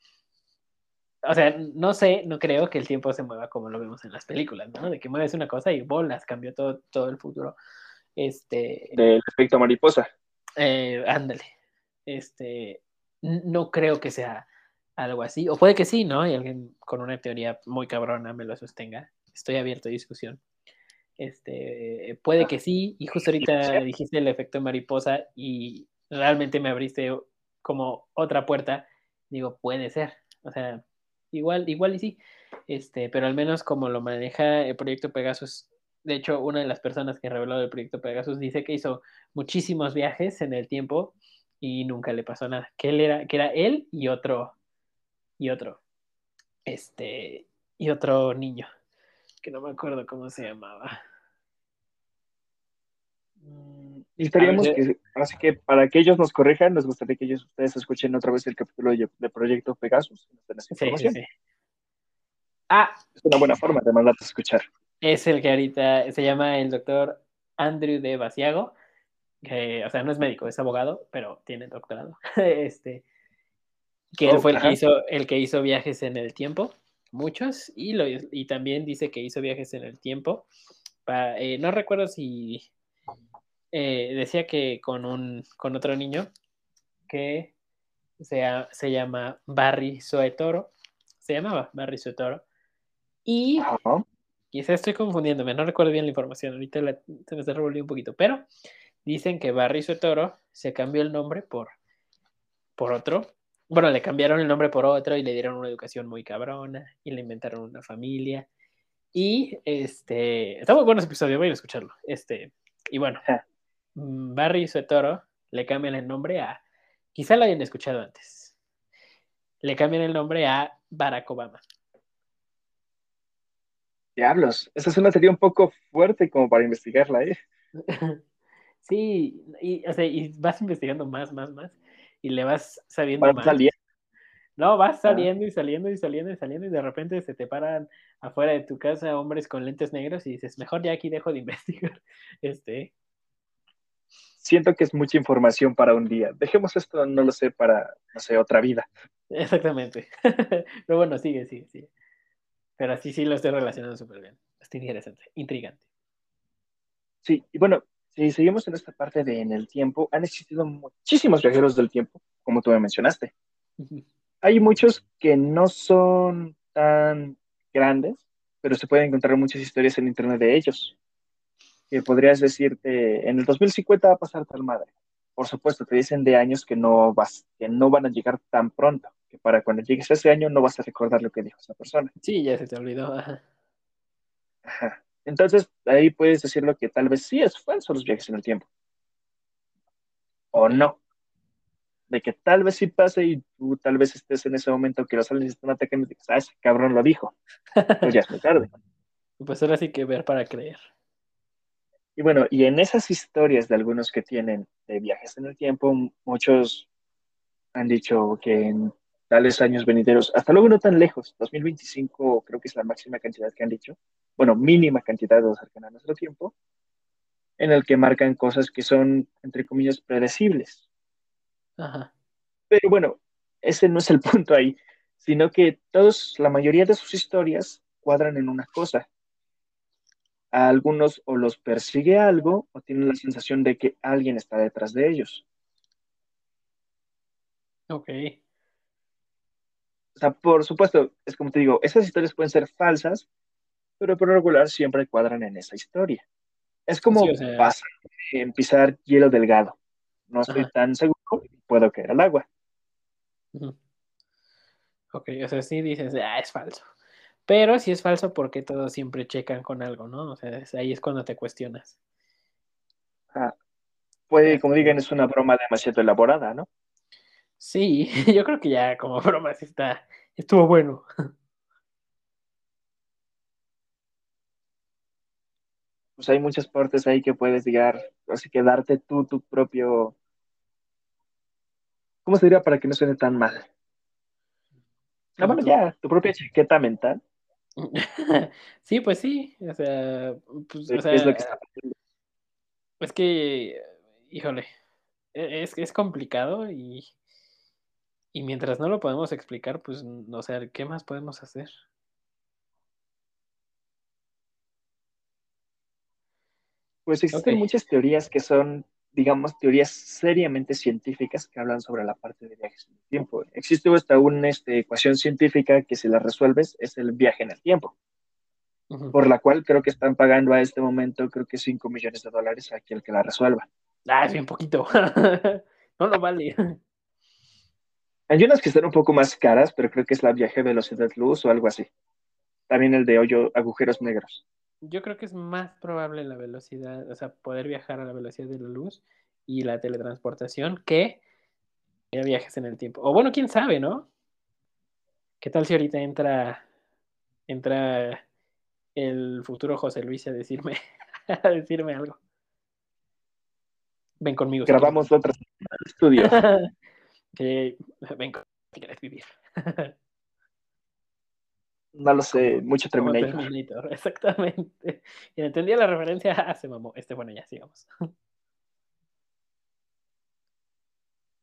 o sea, no sé, no creo que el tiempo se mueva como lo vemos en las películas, ¿no? De que mueves una cosa y bolas, cambió todo, todo el futuro. Este. Del efecto mariposa. Eh, ándale. Este, no creo que sea algo así. O puede que sí, ¿no? Y alguien con una teoría muy cabrona me lo sostenga. Estoy abierto a discusión. Este, puede que sí, y justo ahorita dijiste el efecto mariposa y realmente me abriste como otra puerta. Digo, puede ser. O sea, igual, igual y sí. Este, pero al menos como lo maneja el proyecto Pegasus, de hecho, una de las personas que reveló el proyecto Pegasus dice que hizo muchísimos viajes en el tiempo y nunca le pasó nada. Que él era, que era él y otro, y otro, este, y otro niño, que no me acuerdo cómo se llamaba. Mm, y estaríamos que, así que para que ellos nos corrijan, nos gustaría que ellos ustedes escuchen otra vez el capítulo de, Proyecto Pegasus. Sí, sí, Ah, es una buena forma de mandarte a escuchar. Es el que ahorita se llama el doctor Andrew de Basiago que, o sea, no es médico, es abogado, pero tiene doctorado. este, que él oh, fue el que, hizo, el que hizo viajes en el tiempo, muchos, y, lo, y también dice que hizo viajes en el tiempo. Eh, no recuerdo si eh, decía que con, un, con otro niño que se, se llama Barry Soetoro, se llamaba Barry Soetoro, y quizá estoy confundiéndome, no recuerdo bien la información, ahorita se me está revolviendo un poquito, pero dicen que Barry Toro se cambió el nombre por, por otro. Bueno, le cambiaron el nombre por otro y le dieron una educación muy cabrona y le inventaron una familia. Y este, está muy bueno ese episodio, voy a escucharlo. Este, y bueno, Barry Toro le cambian el nombre a, quizá lo hayan escuchado antes, le cambian el nombre a Barack Obama. Diablos, esa es una teoría un poco fuerte como para investigarla, ¿eh? Sí, y, o sea, y vas investigando más, más, más, y le vas sabiendo más. No, vas saliendo y saliendo y saliendo y saliendo y de repente se te paran afuera de tu casa hombres con lentes negros y dices, mejor ya aquí dejo de investigar. Este. Siento que es mucha información para un día. Dejemos esto, no lo sé, para, no sé, otra vida. Exactamente. Pero bueno, sigue, sigue, sigue. Pero así sí lo estoy relacionando súper bien. Está interesante, intrigante. Sí, y bueno, si seguimos en esta parte de en el tiempo, han existido muchísimos viajeros del tiempo, como tú me mencionaste. Hay muchos que no son tan grandes, pero se pueden encontrar muchas historias en internet de ellos. Que podrías decirte, en el 2050 va a pasar tal madre. Por supuesto, te dicen de años que no, vas, que no van a llegar tan pronto, que para cuando llegues a ese año no vas a recordar lo que dijo esa persona. Sí, ya se te olvidó. Ajá. Entonces, ahí puedes decirlo que tal vez sí es falso los viajes en el tiempo. O no. De que tal vez sí pase y tú tal vez estés en ese momento que los aliens están atacando y dices, ah, ese cabrón lo dijo. Pues ya es muy tarde. Pues ahora sí que ver para creer. Y bueno, y en esas historias de algunos que tienen de viajes en el tiempo, muchos han dicho que en tales años venideros, hasta luego no tan lejos, 2025 creo que es la máxima cantidad que han dicho, bueno, mínima cantidad de cercana a nuestro tiempo, en el que marcan cosas que son, entre comillas, predecibles. Ajá. Pero bueno, ese no es el punto ahí, sino que todos, la mayoría de sus historias cuadran en una cosa. A algunos o los persigue algo o tienen la sensación de que alguien está detrás de ellos. Ok. O sea, por supuesto, es como te digo, esas historias pueden ser falsas, pero por lo regular siempre cuadran en esa historia. Es como Sí, o sea- pasa en pisar hielo delgado. No estoy Ajá. tan seguro, puedo caer al agua. Ok, o sea, sí dices, ah, es falso. Pero si es falso, porque todos siempre checan con algo, ¿no? O sea, ahí es cuando te cuestionas. Ah, puede, como digan, es una broma demasiado elaborada, ¿no? Sí, yo creo que ya como broma sí está, estuvo bueno. Pues hay muchas partes ahí que puedes llegar, así que darte tú tu propio, ¿cómo se diría para que no suene tan mal? Ah, bueno, ya, tu propia chaqueta mental, Sí, pues sí, o sea, pues, o qué es lo sea, que está pasando. es que, híjole, e- es, es complicado y, y mientras no lo podemos explicar, pues, o sea, ¿qué más podemos hacer? Pues existen muchas teorías que son, digamos, teorías seriamente científicas que hablan sobre la parte de viajes en el tiempo. Existe hasta una este, ecuación científica que si la resuelves es el viaje en el tiempo, por la cual creo que están pagando a este momento, creo que 5 millones de dólares a aquel que la resuelva. Ah, es bien poquito. No lo vale. Hay unas que están un poco más caras, pero creo que es la viaje velocidad luz o algo así. También el de hoyo, agujeros negros. Yo creo que es más probable la velocidad, o sea, poder viajar a la velocidad de la luz y la teletransportación que viajes en el tiempo. O bueno, quién sabe, ¿no? ¿Qué tal si ahorita entra entra el futuro José Luis a decirme a decirme algo? Ven conmigo. Grabamos otro estudio. quieres. Que- ven conmigo si quieres vivir. No lo sé, mucho Terminator. Terminator, exactamente. Y entendía la referencia, ah, se mamó. Este, bueno, ya sigamos.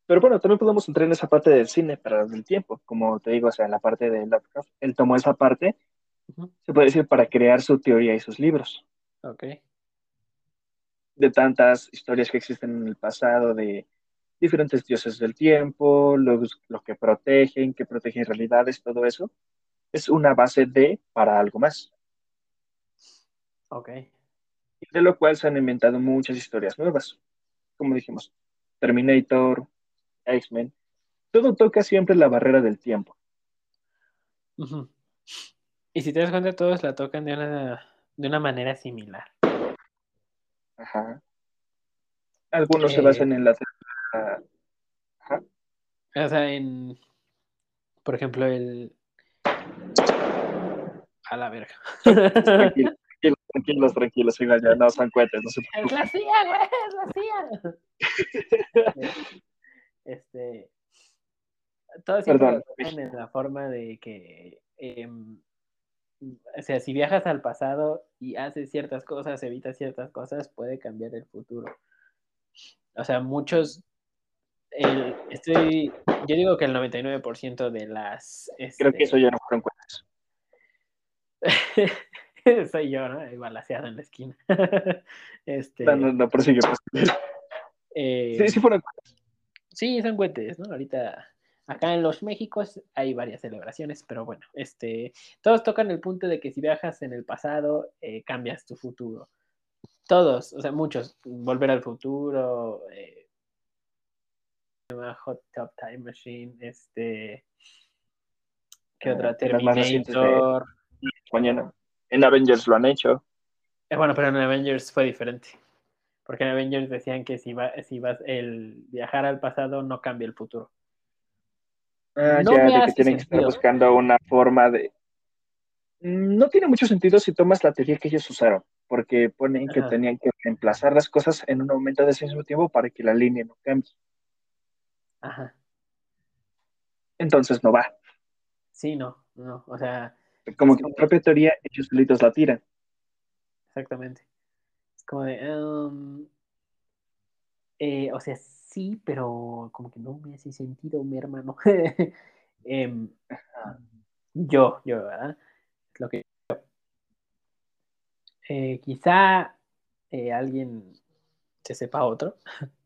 Pero bueno, también podemos entrar en esa parte del cine, pero del tiempo. Como te digo, o sea, en la parte de Lovecraft, él tomó esa parte, se puede decir, para crear su teoría y sus libros. Ok. De tantas historias que existen en el pasado, de diferentes dioses del tiempo, los, lo que protegen, que protegen realidades, todo eso, es una base de para algo más. Ok. De lo cual se han inventado muchas historias nuevas. Como dijimos, Terminator, X-Men, todo toca siempre la barrera del tiempo. Y si te das cuenta, todos la tocan de una, de una manera similar. Ajá. Algunos se Eh, basan en la... Ajá. O sea, en. Por ejemplo, el. A la verga. Tranquilos, tranquilos, tranquilos, tranquilos, igual ya no son cohetes, no se Es la CIA, güey, es la CIA. Este. Todo siempre Perdón. en la forma de que. em, o sea, si viajas al pasado y haces ciertas cosas, evitas ciertas cosas, puede cambiar el futuro. O sea, muchos. El- estoy. Yo digo que el 99% de las. Creo que este, eso ya no fueron cohetes. Soy yo, ¿no? Ahí balaseado en la esquina. este, No, no, no, prosigue, prosigue. eh, Sí, sí fueron cohetes. sí, son cohetes, ¿no? Ahorita, acá en los Méxicos hay varias celebraciones, pero bueno, este, todos tocan el punto de que si viajas en el pasado, eh, cambias tu futuro. Todos, o sea, muchos. Volver al futuro, eh, Hot Top Time Machine, este, ¿qué Ah, otra? de- Terminator. Mañana. En Avengers lo han hecho. Eh, bueno, pero en Avengers fue diferente. Porque en Avengers decían que si, va, si vas el viajar al pasado no cambia el futuro. Ah, No ya, de que tienen que estar buscando una forma de... Mm, No tiene mucho sentido si tomas la teoría que ellos usaron, porque ponen que Ajá. tenían que reemplazar las cosas en un momento de ese mismo tiempo para que la línea no cambie. Ajá. Entonces no va. Sí, no, no. O sea, Como que la propia teoría, ellos solitos la tiran. exactamente. Es como de. um, eh, o sea, sí, pero como que no me hace sentido, mi hermano. Em, yo, yo, ¿verdad? Es lo que Eh, quizá eh, alguien se sepa otro.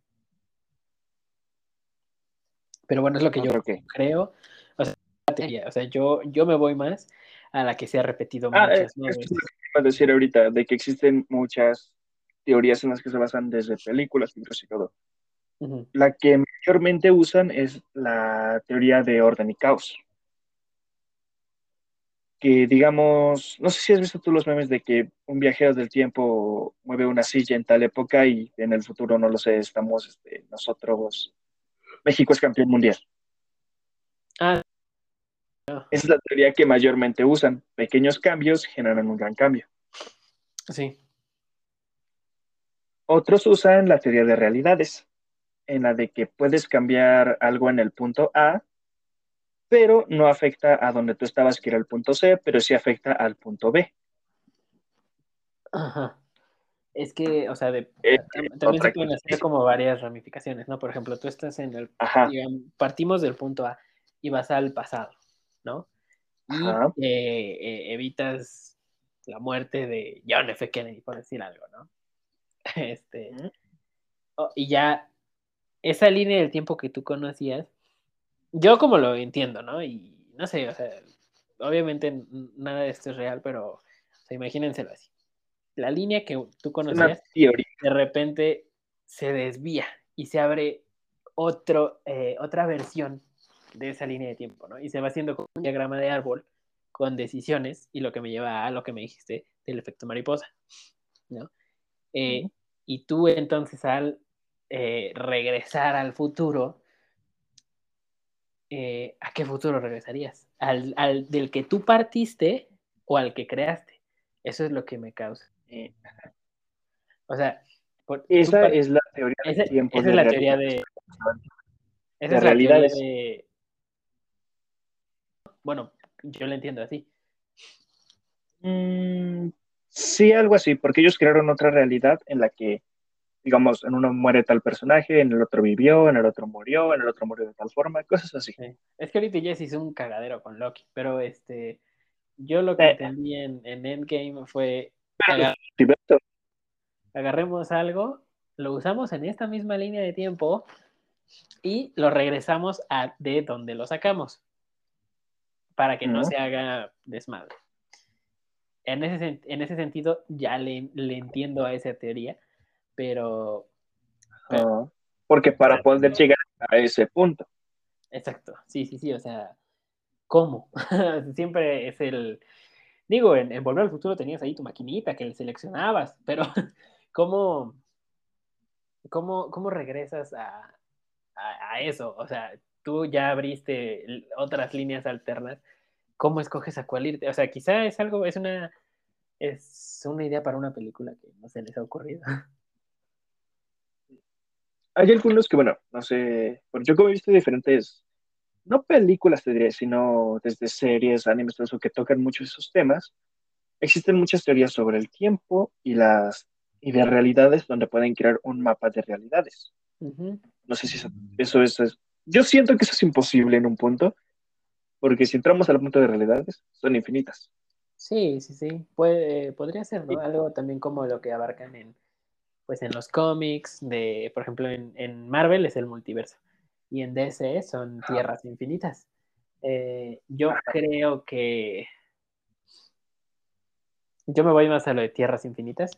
Pero bueno, es lo que yo creo. O sea, o sea, yo, yo me voy más a la que se ha repetido Ah, eh, muchas es veces. lo que iba a decir ahorita, de que existen muchas teorías en las que se basan desde películas, libros y todo. La que mayormente usan es la teoría de orden y caos. Que digamos, no sé si has visto tú los memes de que un viajero del tiempo mueve una silla en tal época y en el futuro, no lo sé, estamos este, nosotros, México es campeón mundial. Ah, Esa es la teoría que mayormente usan. Pequeños cambios generan un gran cambio. sí. Otros usan la teoría de realidades, en la de que puedes cambiar algo en el punto A, pero no afecta a donde tú estabas, que era el punto C, pero sí afecta al punto B. Ajá. Es que, o sea, de- tam- también se pueden hacer como varias ramificaciones, ¿no? Por ejemplo, tú estás en el, digamos, partimos del punto A y vas al pasado, ¿no? Y eh, eh, evitas la muerte de John F. Kennedy, por decir algo, ¿no? Este, oh, y ya esa línea del tiempo que tú conocías, yo como lo entiendo, ¿no? Y no sé, o sea, obviamente nada de esto es real, pero o sea, imagínenselo así. La línea que tú conocías de repente se desvía y se abre otro, eh, otra versión de esa línea de tiempo, ¿no? Y se va haciendo como un diagrama de árbol con decisiones y lo que me lleva a lo que me dijiste del efecto mariposa, ¿no? Eh. Y tú entonces al eh, regresar al futuro, eh, ¿a qué futuro regresarías? ¿Al, al del que tú partiste o al que creaste? Eso es lo que me causa. Eh, o sea, por- Esa es la teoría esa, del tiempo. esa de es la teoría realidad. de. Esa es la teoría realidades. de. Bueno, yo la entiendo así. Mm, sí, algo así, porque ellos crearon otra realidad en la que, digamos, en uno muere tal personaje, en el otro vivió, en el otro murió, en el otro murió de tal forma, cosas así. Sí. Es que ahorita Jesse hizo un cagadero con Loki, pero este. Yo lo que Eh. entendí en, en Endgame fue. Agar- agarremos algo, lo usamos en esta misma línea de tiempo y lo regresamos a de donde lo sacamos para que no se haga desmadre. En ese, en ese sentido, ya le, le entiendo a esa teoría, pero porque para poder llegar a ese punto. exacto, sí, sí, sí, o sea, ¿cómo? Siempre es el. Digo, en, Volver al Futuro tenías ahí tu maquinita que le seleccionabas, pero ¿cómo, cómo, cómo regresas a, a, a eso? O sea, tú ya abriste otras líneas alternas, ¿cómo escoges a cuál irte? O sea, quizá es algo, es una, es una idea para una película que no se les ha ocurrido. Hay algunos que, bueno, no sé, bueno, yo como he visto diferentes, no películas, te diré, sino desde series, animes, todo eso, que tocan mucho esos temas, existen muchas teorías sobre el tiempo y las y de realidades donde pueden crear un mapa de realidades. No sé si eso, eso es, es- Yo siento que eso es imposible en un punto, porque si entramos al punto de realidades, son infinitas. Sí, sí, sí. Puede, podría ser, ¿no? Algo también como lo que abarcan en, pues en los cómics, de, por ejemplo, en, en Marvel es el multiverso y en DC son tierras infinitas. Eh, yo creo que yo me voy más a lo de tierras infinitas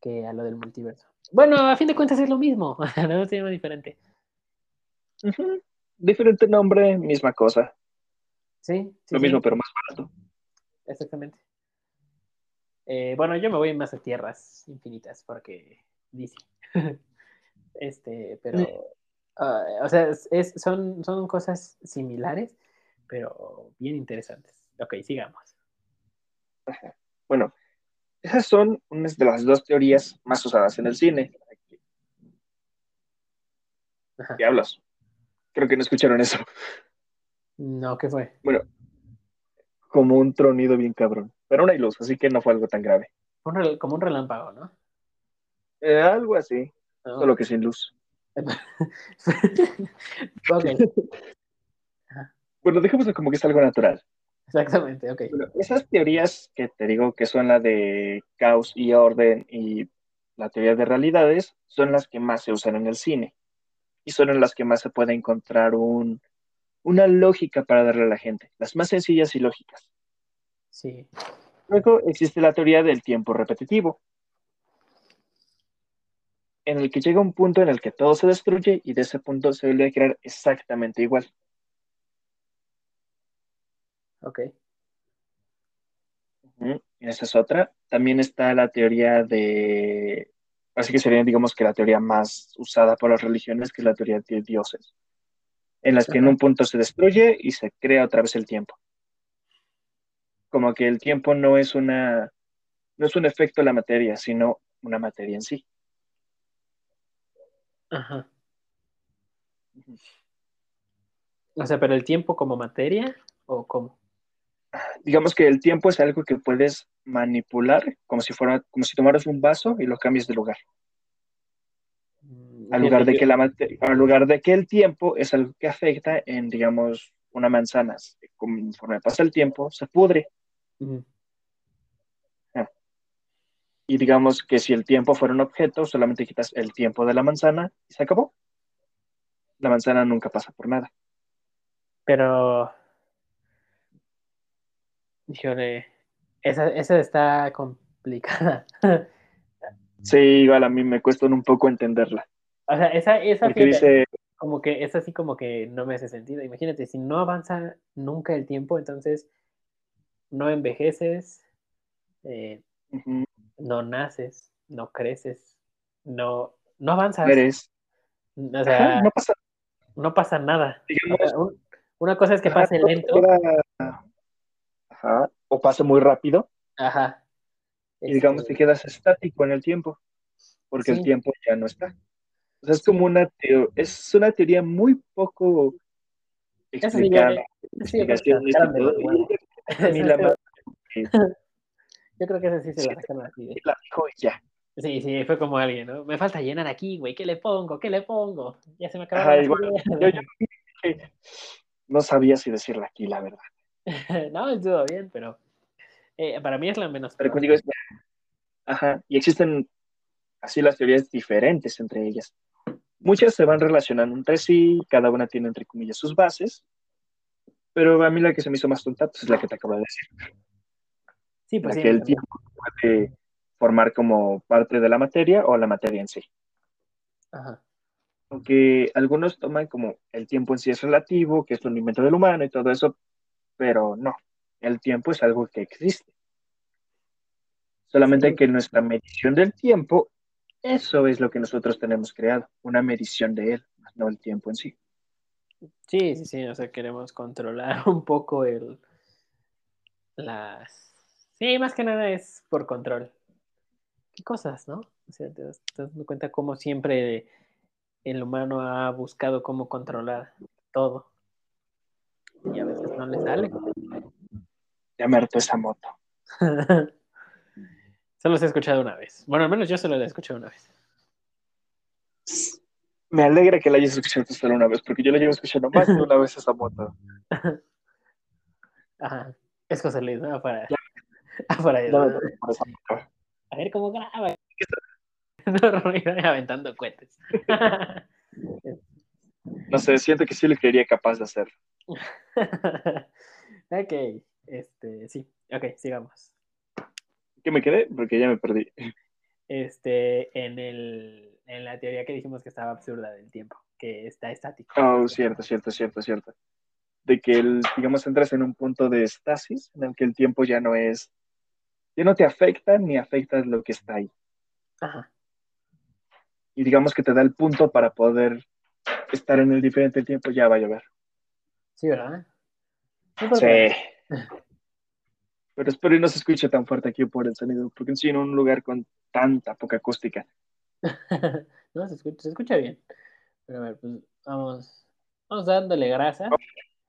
que a lo del multiverso. Bueno, a fin de cuentas es lo mismo, no es muy diferente. Diferente nombre, misma cosa. Sí, sí, Lo sí. mismo, pero más barato. Exactamente. Eh, bueno, yo me voy más a tierras infinitas porque DC. este, pero, ah, o sea, es, es- son, son cosas similares, pero bien interesantes. Ok, sigamos. Bueno, esas son unas de las dos teorías más usadas en el cine. Ajá. Diablos. Creo que no escucharon eso. No, ¿qué fue? Bueno, como un tronido bien cabrón. Pero no hay luz, así que no fue algo tan grave. Un como un relámpago, ¿no? Eh, algo así, No. solo que sin luz. Bueno, dejémoslo como que es algo natural. Exactamente, ok. Bueno, esas teorías que te digo que son la de caos y orden y la teoría de realidades son las que más se usan en el cine y son en las que más se puede encontrar un, una lógica para darle a la gente, las más sencillas y lógicas. Sí. Luego existe la teoría del tiempo repetitivo, en el que llega un punto en el que todo se destruye y de ese punto se vuelve a crear exactamente igual. Ok. Y Esa es otra. También está la teoría de, así que sería, digamos que la teoría más usada por las religiones, que es la teoría de dioses, en las que en un punto se destruye y se crea otra vez el tiempo. Como que el tiempo no es una, no es un efecto de la materia, sino una materia en sí. Ajá. O sea, pero el tiempo como materia o cómo? Digamos que el tiempo es algo que puedes manipular, como si fuera, como si tomaras un vaso y lo cambies de lugar. Mm, Al lugar de que la mate- al lugar de que el tiempo es algo que afecta en, digamos, una manzana. Conforme pasa el tiempo, se pudre. Y digamos que si el tiempo fuera un objeto, solamente quitas el tiempo de la manzana y se acabó. La manzana nunca pasa por nada. Pero, híjole, esa, esa está complicada. Sí, igual a mí me cuesta un poco entenderla. O sea, esa, esa fíjate, dice, como que es así como que no me hace sentido. Imagínate, si no avanza nunca el tiempo, entonces no envejeces, eh, no naces, no creces, no, no avanzas. eres. O Ajá, sea, no pasa, no pasa nada. O digamos, sea, un- una cosa es que pase lento, queda- ajá, o pasa muy rápido ajá. y digamos te Este, quedas estático en el tiempo, porque el sí, tiempo ya no está. O sea, es sí, como una teo- es una teoría muy poco sí, explicada, sí yo creo Yo creo que esa sí se la siento sacaron así la dijo y ya. Sí, sí, fue como alguien, ¿no? Me falta llenar aquí, güey. ¿Qué le pongo? ¿Qué le pongo? Ya se me Ajá, las igual, yo, yo no sabía si decirla aquí, la verdad. no, estuvo bien, pero eh, para mí es la menos Pero contigo es, ajá, y existen así las teorías diferentes entre ellas. Muchas se van relacionando entre sí, cada una tiene entre comillas sus bases, pero a mí la que se me hizo más tonta pues, es la que te acabo de decir, Sí, pues la sí, que a mí el también. tiempo puede formar como parte de la materia o la materia en sí. Ajá. Aunque algunos toman como el tiempo en sí es relativo, que es un invento del humano y todo eso, pero no, el tiempo es algo que existe. Solamente Sí, que nuestra medición del tiempo, eso es lo que nosotros tenemos creado, una medición de él, no el tiempo en sí. sí, sí, sí. O sea, queremos controlar un poco el. Las. Sí, más que nada es por control. ¿Qué cosas, no? O sea, te das, te das cuenta cómo siempre el humano ha buscado cómo controlar todo. Y a veces no le sale. Ya me hartó esa moto. Solo se ha escuchado una vez. Bueno, al menos yo solo la he escuchado una vez. Me alegra que la hayas escuchado solo una vez, porque yo la llevo escuchando más de una vez esa moto. Ajá. Es José Luis, ¿no? Para, perdí por esa moto. A ver cómo graba. No, aventando cohetes. No sé, siento que sí le creería capaz de hacer. ok, este, sí, ok, sigamos. ¿Qué me quedé? Porque ya me perdí. Este, en el, en la teoría que dijimos que estaba absurda del tiempo, que está estático. Oh, cierto, cierto, cierto, cierto. De que, el, digamos, entras en un punto de estasis en el que el tiempo ya no es, ya no te afecta ni afecta lo que está ahí. Ajá. Y digamos que te da el punto para poder estar en el diferente tiempo, ya va a llover. Sí, ¿verdad? Sí, Pero espero y no se escuche tan fuerte aquí por el sonido, porque sí en un lugar con tanta poca acústica. no, se escucha, se escucha bien. Pero a ver, pues vamos, vamos dándole grasa.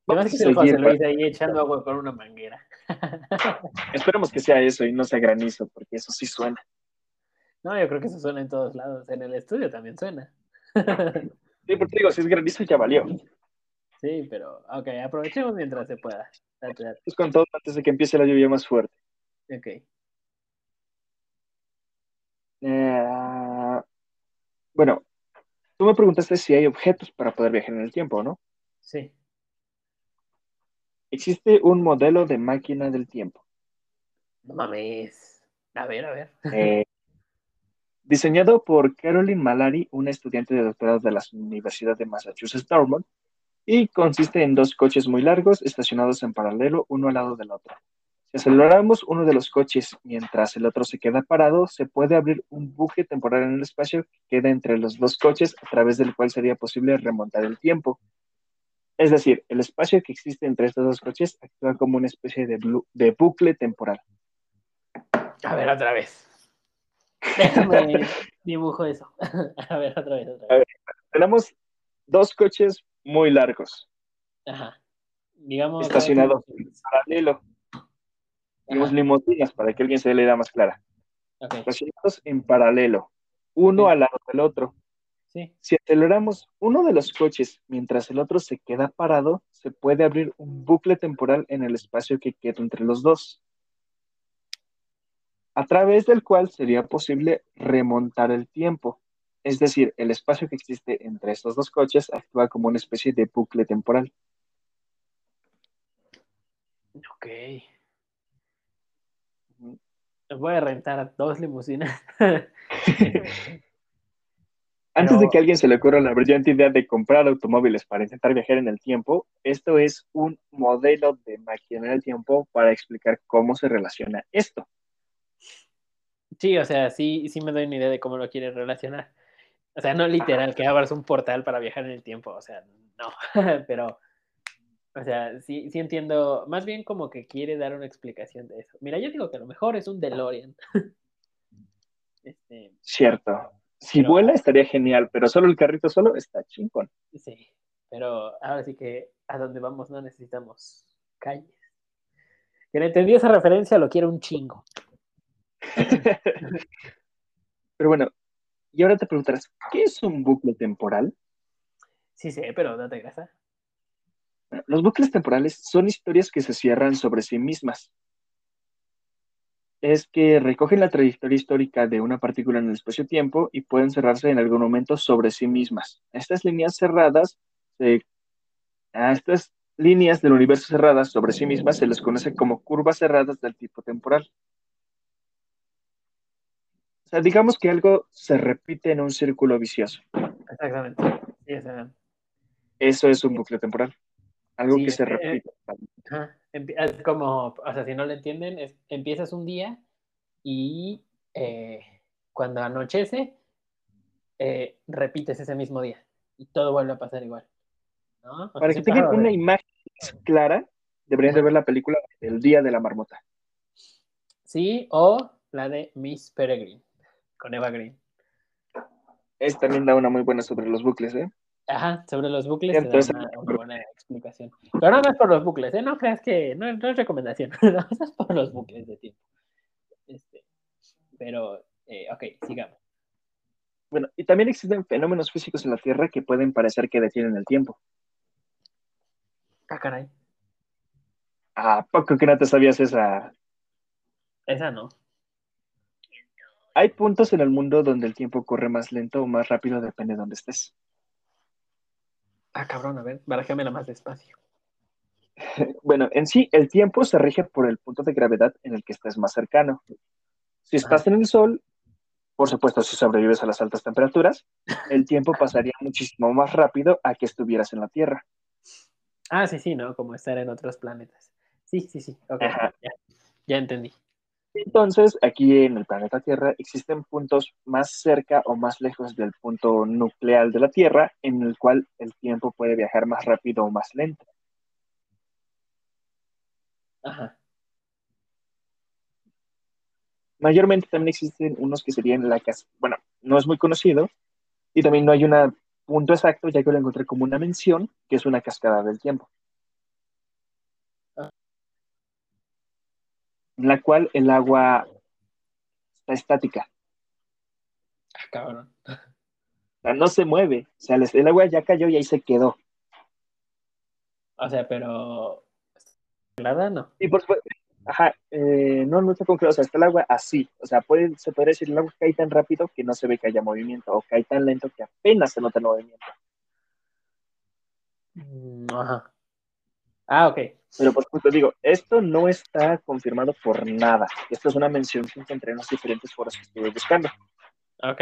Además que el José Luis ahí echando agua con una manguera. Esperemos que sea eso y no sea granizo, porque eso sí suena. no, yo creo que eso suena en todos lados. En el estudio también suena. Sí, porque digo, si es granizo ya valió. Sí, pero, ok, aprovechemos mientras se pueda. Es con todo antes de que empiece la lluvia más fuerte. Ok. Eh, bueno, tú me preguntaste si hay objetos para poder viajar en el tiempo, ¿no? Sí. Existe un modelo de máquina del tiempo. No mames. A ver, a ver. Eh, diseñado por Caroline Mallory, una estudiante de doctorado de la Universidad de Massachusetts Dartmouth, y consiste en dos coches muy largos estacionados en paralelo uno al lado del otro. Si aceleramos uno de los coches mientras el otro se queda parado, se puede abrir un bucle temporal en el espacio que queda entre los dos coches a través del cual sería posible remontar el tiempo. Es decir, el espacio que existe entre estos dos coches actúa como una especie de, de bucle temporal. A ver, otra vez. Déjame dibujo eso. A ver, otra vez, otra vez. tenemos dos coches muy largos. Ajá. Digamos. Estacionados en paralelo. Tenemos limusinas para que alguien se le da más clara. Estacionados en paralelo, uno al lado del otro. Sí. Si aceleramos uno de los coches mientras el otro se queda parado, se puede abrir un bucle temporal en el espacio que queda entre los dos, a través del cual sería posible remontar el tiempo. Es decir, el espacio que existe entre estos dos coches actúa como una especie de bucle temporal. Ok. Voy a rentar dos limusinas. Antes de que a alguien se le ocurra la brillante idea de comprar automóviles para intentar viajar en el tiempo, esto es un modelo de máquina en el tiempo para explicar cómo se relaciona esto. Sí, o sea, sí, sí me doy una idea de cómo lo quieres relacionar. O sea, no literal que abras un portal para viajar en el tiempo, o sea, no, pero, o sea, sí, sí entiendo, más bien como que quiere dar una explicación de eso. Mira, yo digo que a lo mejor es un DeLorean. este, Cierto. Si vuela estaría genial, pero solo el carrito solo está chingón. Sí, pero ahora sí que a donde vamos no necesitamos calles. Quien entendió esa referencia lo quiere un chingo. pero bueno, y ahora te preguntarás, ¿qué es un bucle temporal? Sí sé, pero date grasa. Los bucles temporales son historias que se cierran sobre sí mismas. Es que recogen la trayectoria histórica de una partícula en el espacio-tiempo y pueden cerrarse en algún momento sobre sí mismas. Estas líneas cerradas, a estas líneas del universo cerradas sobre sí mismas se les conoce como curvas cerradas del tipo temporal. O sea, digamos que algo se repite en un círculo vicioso. Exactamente. Eso es un bucle temporal. Algo que se eh, repite. es como, o sea, si no lo entienden, es, empiezas un día y eh, cuando anochece, eh, repites ese mismo día y todo vuelve a pasar igual. Para que tengan una imagen clara, deberían de ver la película El Día de la Marmota. Sí, o la de Miss Peregrine con Eva Green. Es también da una muy buena sobre los bucles, ¿eh? Ajá, sobre los bucles Entonces, da una, buena explicación. Pero no, es por los bucles, ¿eh? No creas que no, es recomendación, no, es por los bucles de tiempo. Este, pero, eh, ok, sigamos. Bueno, y también existen fenómenos físicos en la Tierra que pueden parecer que detienen el tiempo. Ah, caray. ¿A poco que no te sabías esa? Esa no. Hay puntos en el mundo donde el tiempo corre más lento o más rápido, depende de dónde estés. Ah, cabrón, a ver, barajémela más despacio. bueno, en sí, el tiempo se rige por el punto de gravedad en el que estés más cercano. Si estás en el Sol, por supuesto, si sobrevives a las altas temperaturas, el tiempo pasaría muchísimo más rápido a que estuvieras en la Tierra. Ah, sí, sí, ¿no? Como estar en otros planetas. Sí, sí, sí. Okay. ya entendí. Entonces, aquí en el planeta Tierra existen puntos más cerca o más lejos del punto nuclear de la Tierra en el cual el tiempo puede viajar más rápido o más lento. Ajá. Mayormente también existen unos que serían la casa, bueno, no es muy conocido y también no hay un punto exacto, ya que lo encontré como una mención, que es una cascada del tiempo. En la cual el agua está estática. Ah, cabrón. O sea, no se mueve. O sea, el agua ya cayó y ahí se quedó. O sea, pero. ¿Congelada no? Y por supuesto, ajá, eh, no, no está congelada, o sea, está el agua así. O sea, puede, se podría decir el agua cae tan rápido que no se ve que haya movimiento, o cae tan lento que apenas se nota el movimiento. Mm, Ajá. Ah, ok. Pero por supuesto, digo, esto no está confirmado por nada. Esto es una mención que encontré en los diferentes foros que estuve buscando. Ok.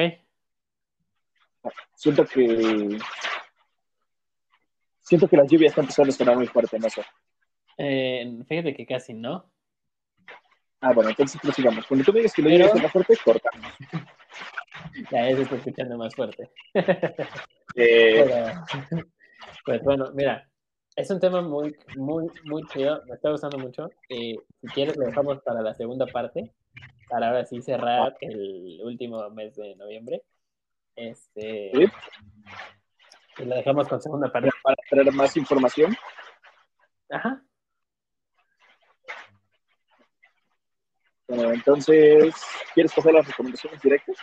Siento que. Siento que la lluvia está empezando a sonar muy fuerte, no sé. Eh, fíjate que casi no. Ah, bueno, entonces prosigamos. Cuando tú me digas que la lluvia está fuerte, corta. Ya ese está escuchando más fuerte. Eh, Pero, pues bueno, mira, es un tema muy, muy, muy chido. Me está gustando mucho. Eh, si quieres, lo dejamos para la segunda parte. Para ahora sí cerrar el último mes de noviembre. Este. Sí. Y lo dejamos con segunda parte. para traer más información. Ajá. Bueno, entonces, ¿quieres coger las recomendaciones directas?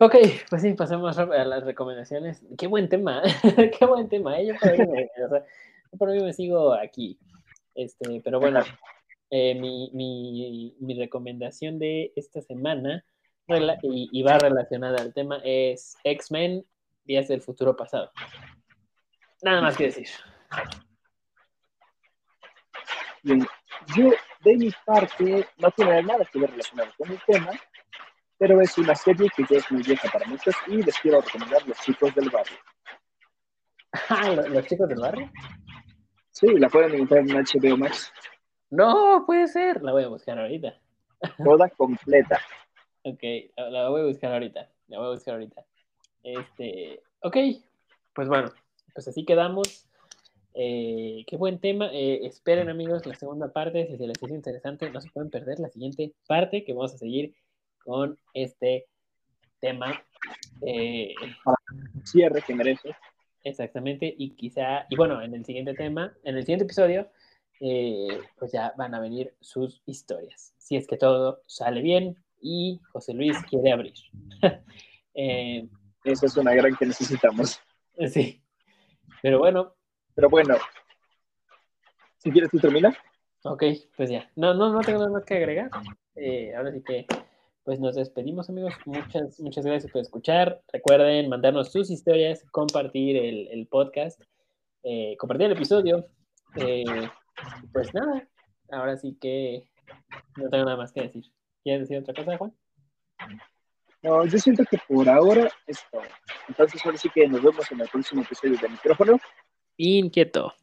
Ok, pues sí, pasemos a las recomendaciones. Qué buen tema, qué buen tema. ¿eh? Yo, por me, o sea, por mí me sigo aquí. Este, pero bueno, eh, mi, mi, mi recomendación de esta semana y, y va relacionada al tema es X-Men Días del Futuro Pasado. Nada más que decir. Bien, yo, de mi parte, no tiene nada que ver relacionado con el tema, pero es una serie que ya es muy vieja para muchos y les quiero recomendar Los Chicos del Barrio. Ah, ¿lo- ¿Los chicos del barrio? Sí, la pueden encontrar en HBO Max, No, puede ser. La voy a buscar ahorita. toda completa. Ok, la, la voy a buscar ahorita. La voy a buscar ahorita. Este, ok, pues bueno, pues así quedamos. Eh, qué buen tema. Eh, esperen, amigos, la segunda parte. Si se les hizo interesante, no se pueden perder la siguiente parte que vamos a seguir con este tema. Eh, Cierre que merece. exactamente, y quizá, y bueno, en el siguiente tema, en el siguiente episodio, eh, pues ya van a venir sus historias. Si es que todo sale bien y José Luis quiere abrir. Eh, Esa es una gran que necesitamos. sí, pero bueno, Pero bueno, si quieres tú termina. ok, pues ya. No, no, no tengo nada más que agregar. Eh, ahora sí que, pues nos despedimos, amigos. Muchas, muchas gracias por escuchar. Recuerden mandarnos sus historias, compartir el, el podcast, eh, compartir el episodio. Eh, pues nada, ahora sí que no tengo nada más que decir. ¿Quieres decir otra cosa, Juan? No, yo siento que por ahora es todo. Entonces, ahora sí que nos vemos en el próximo episodio de micrófono. Inquieto.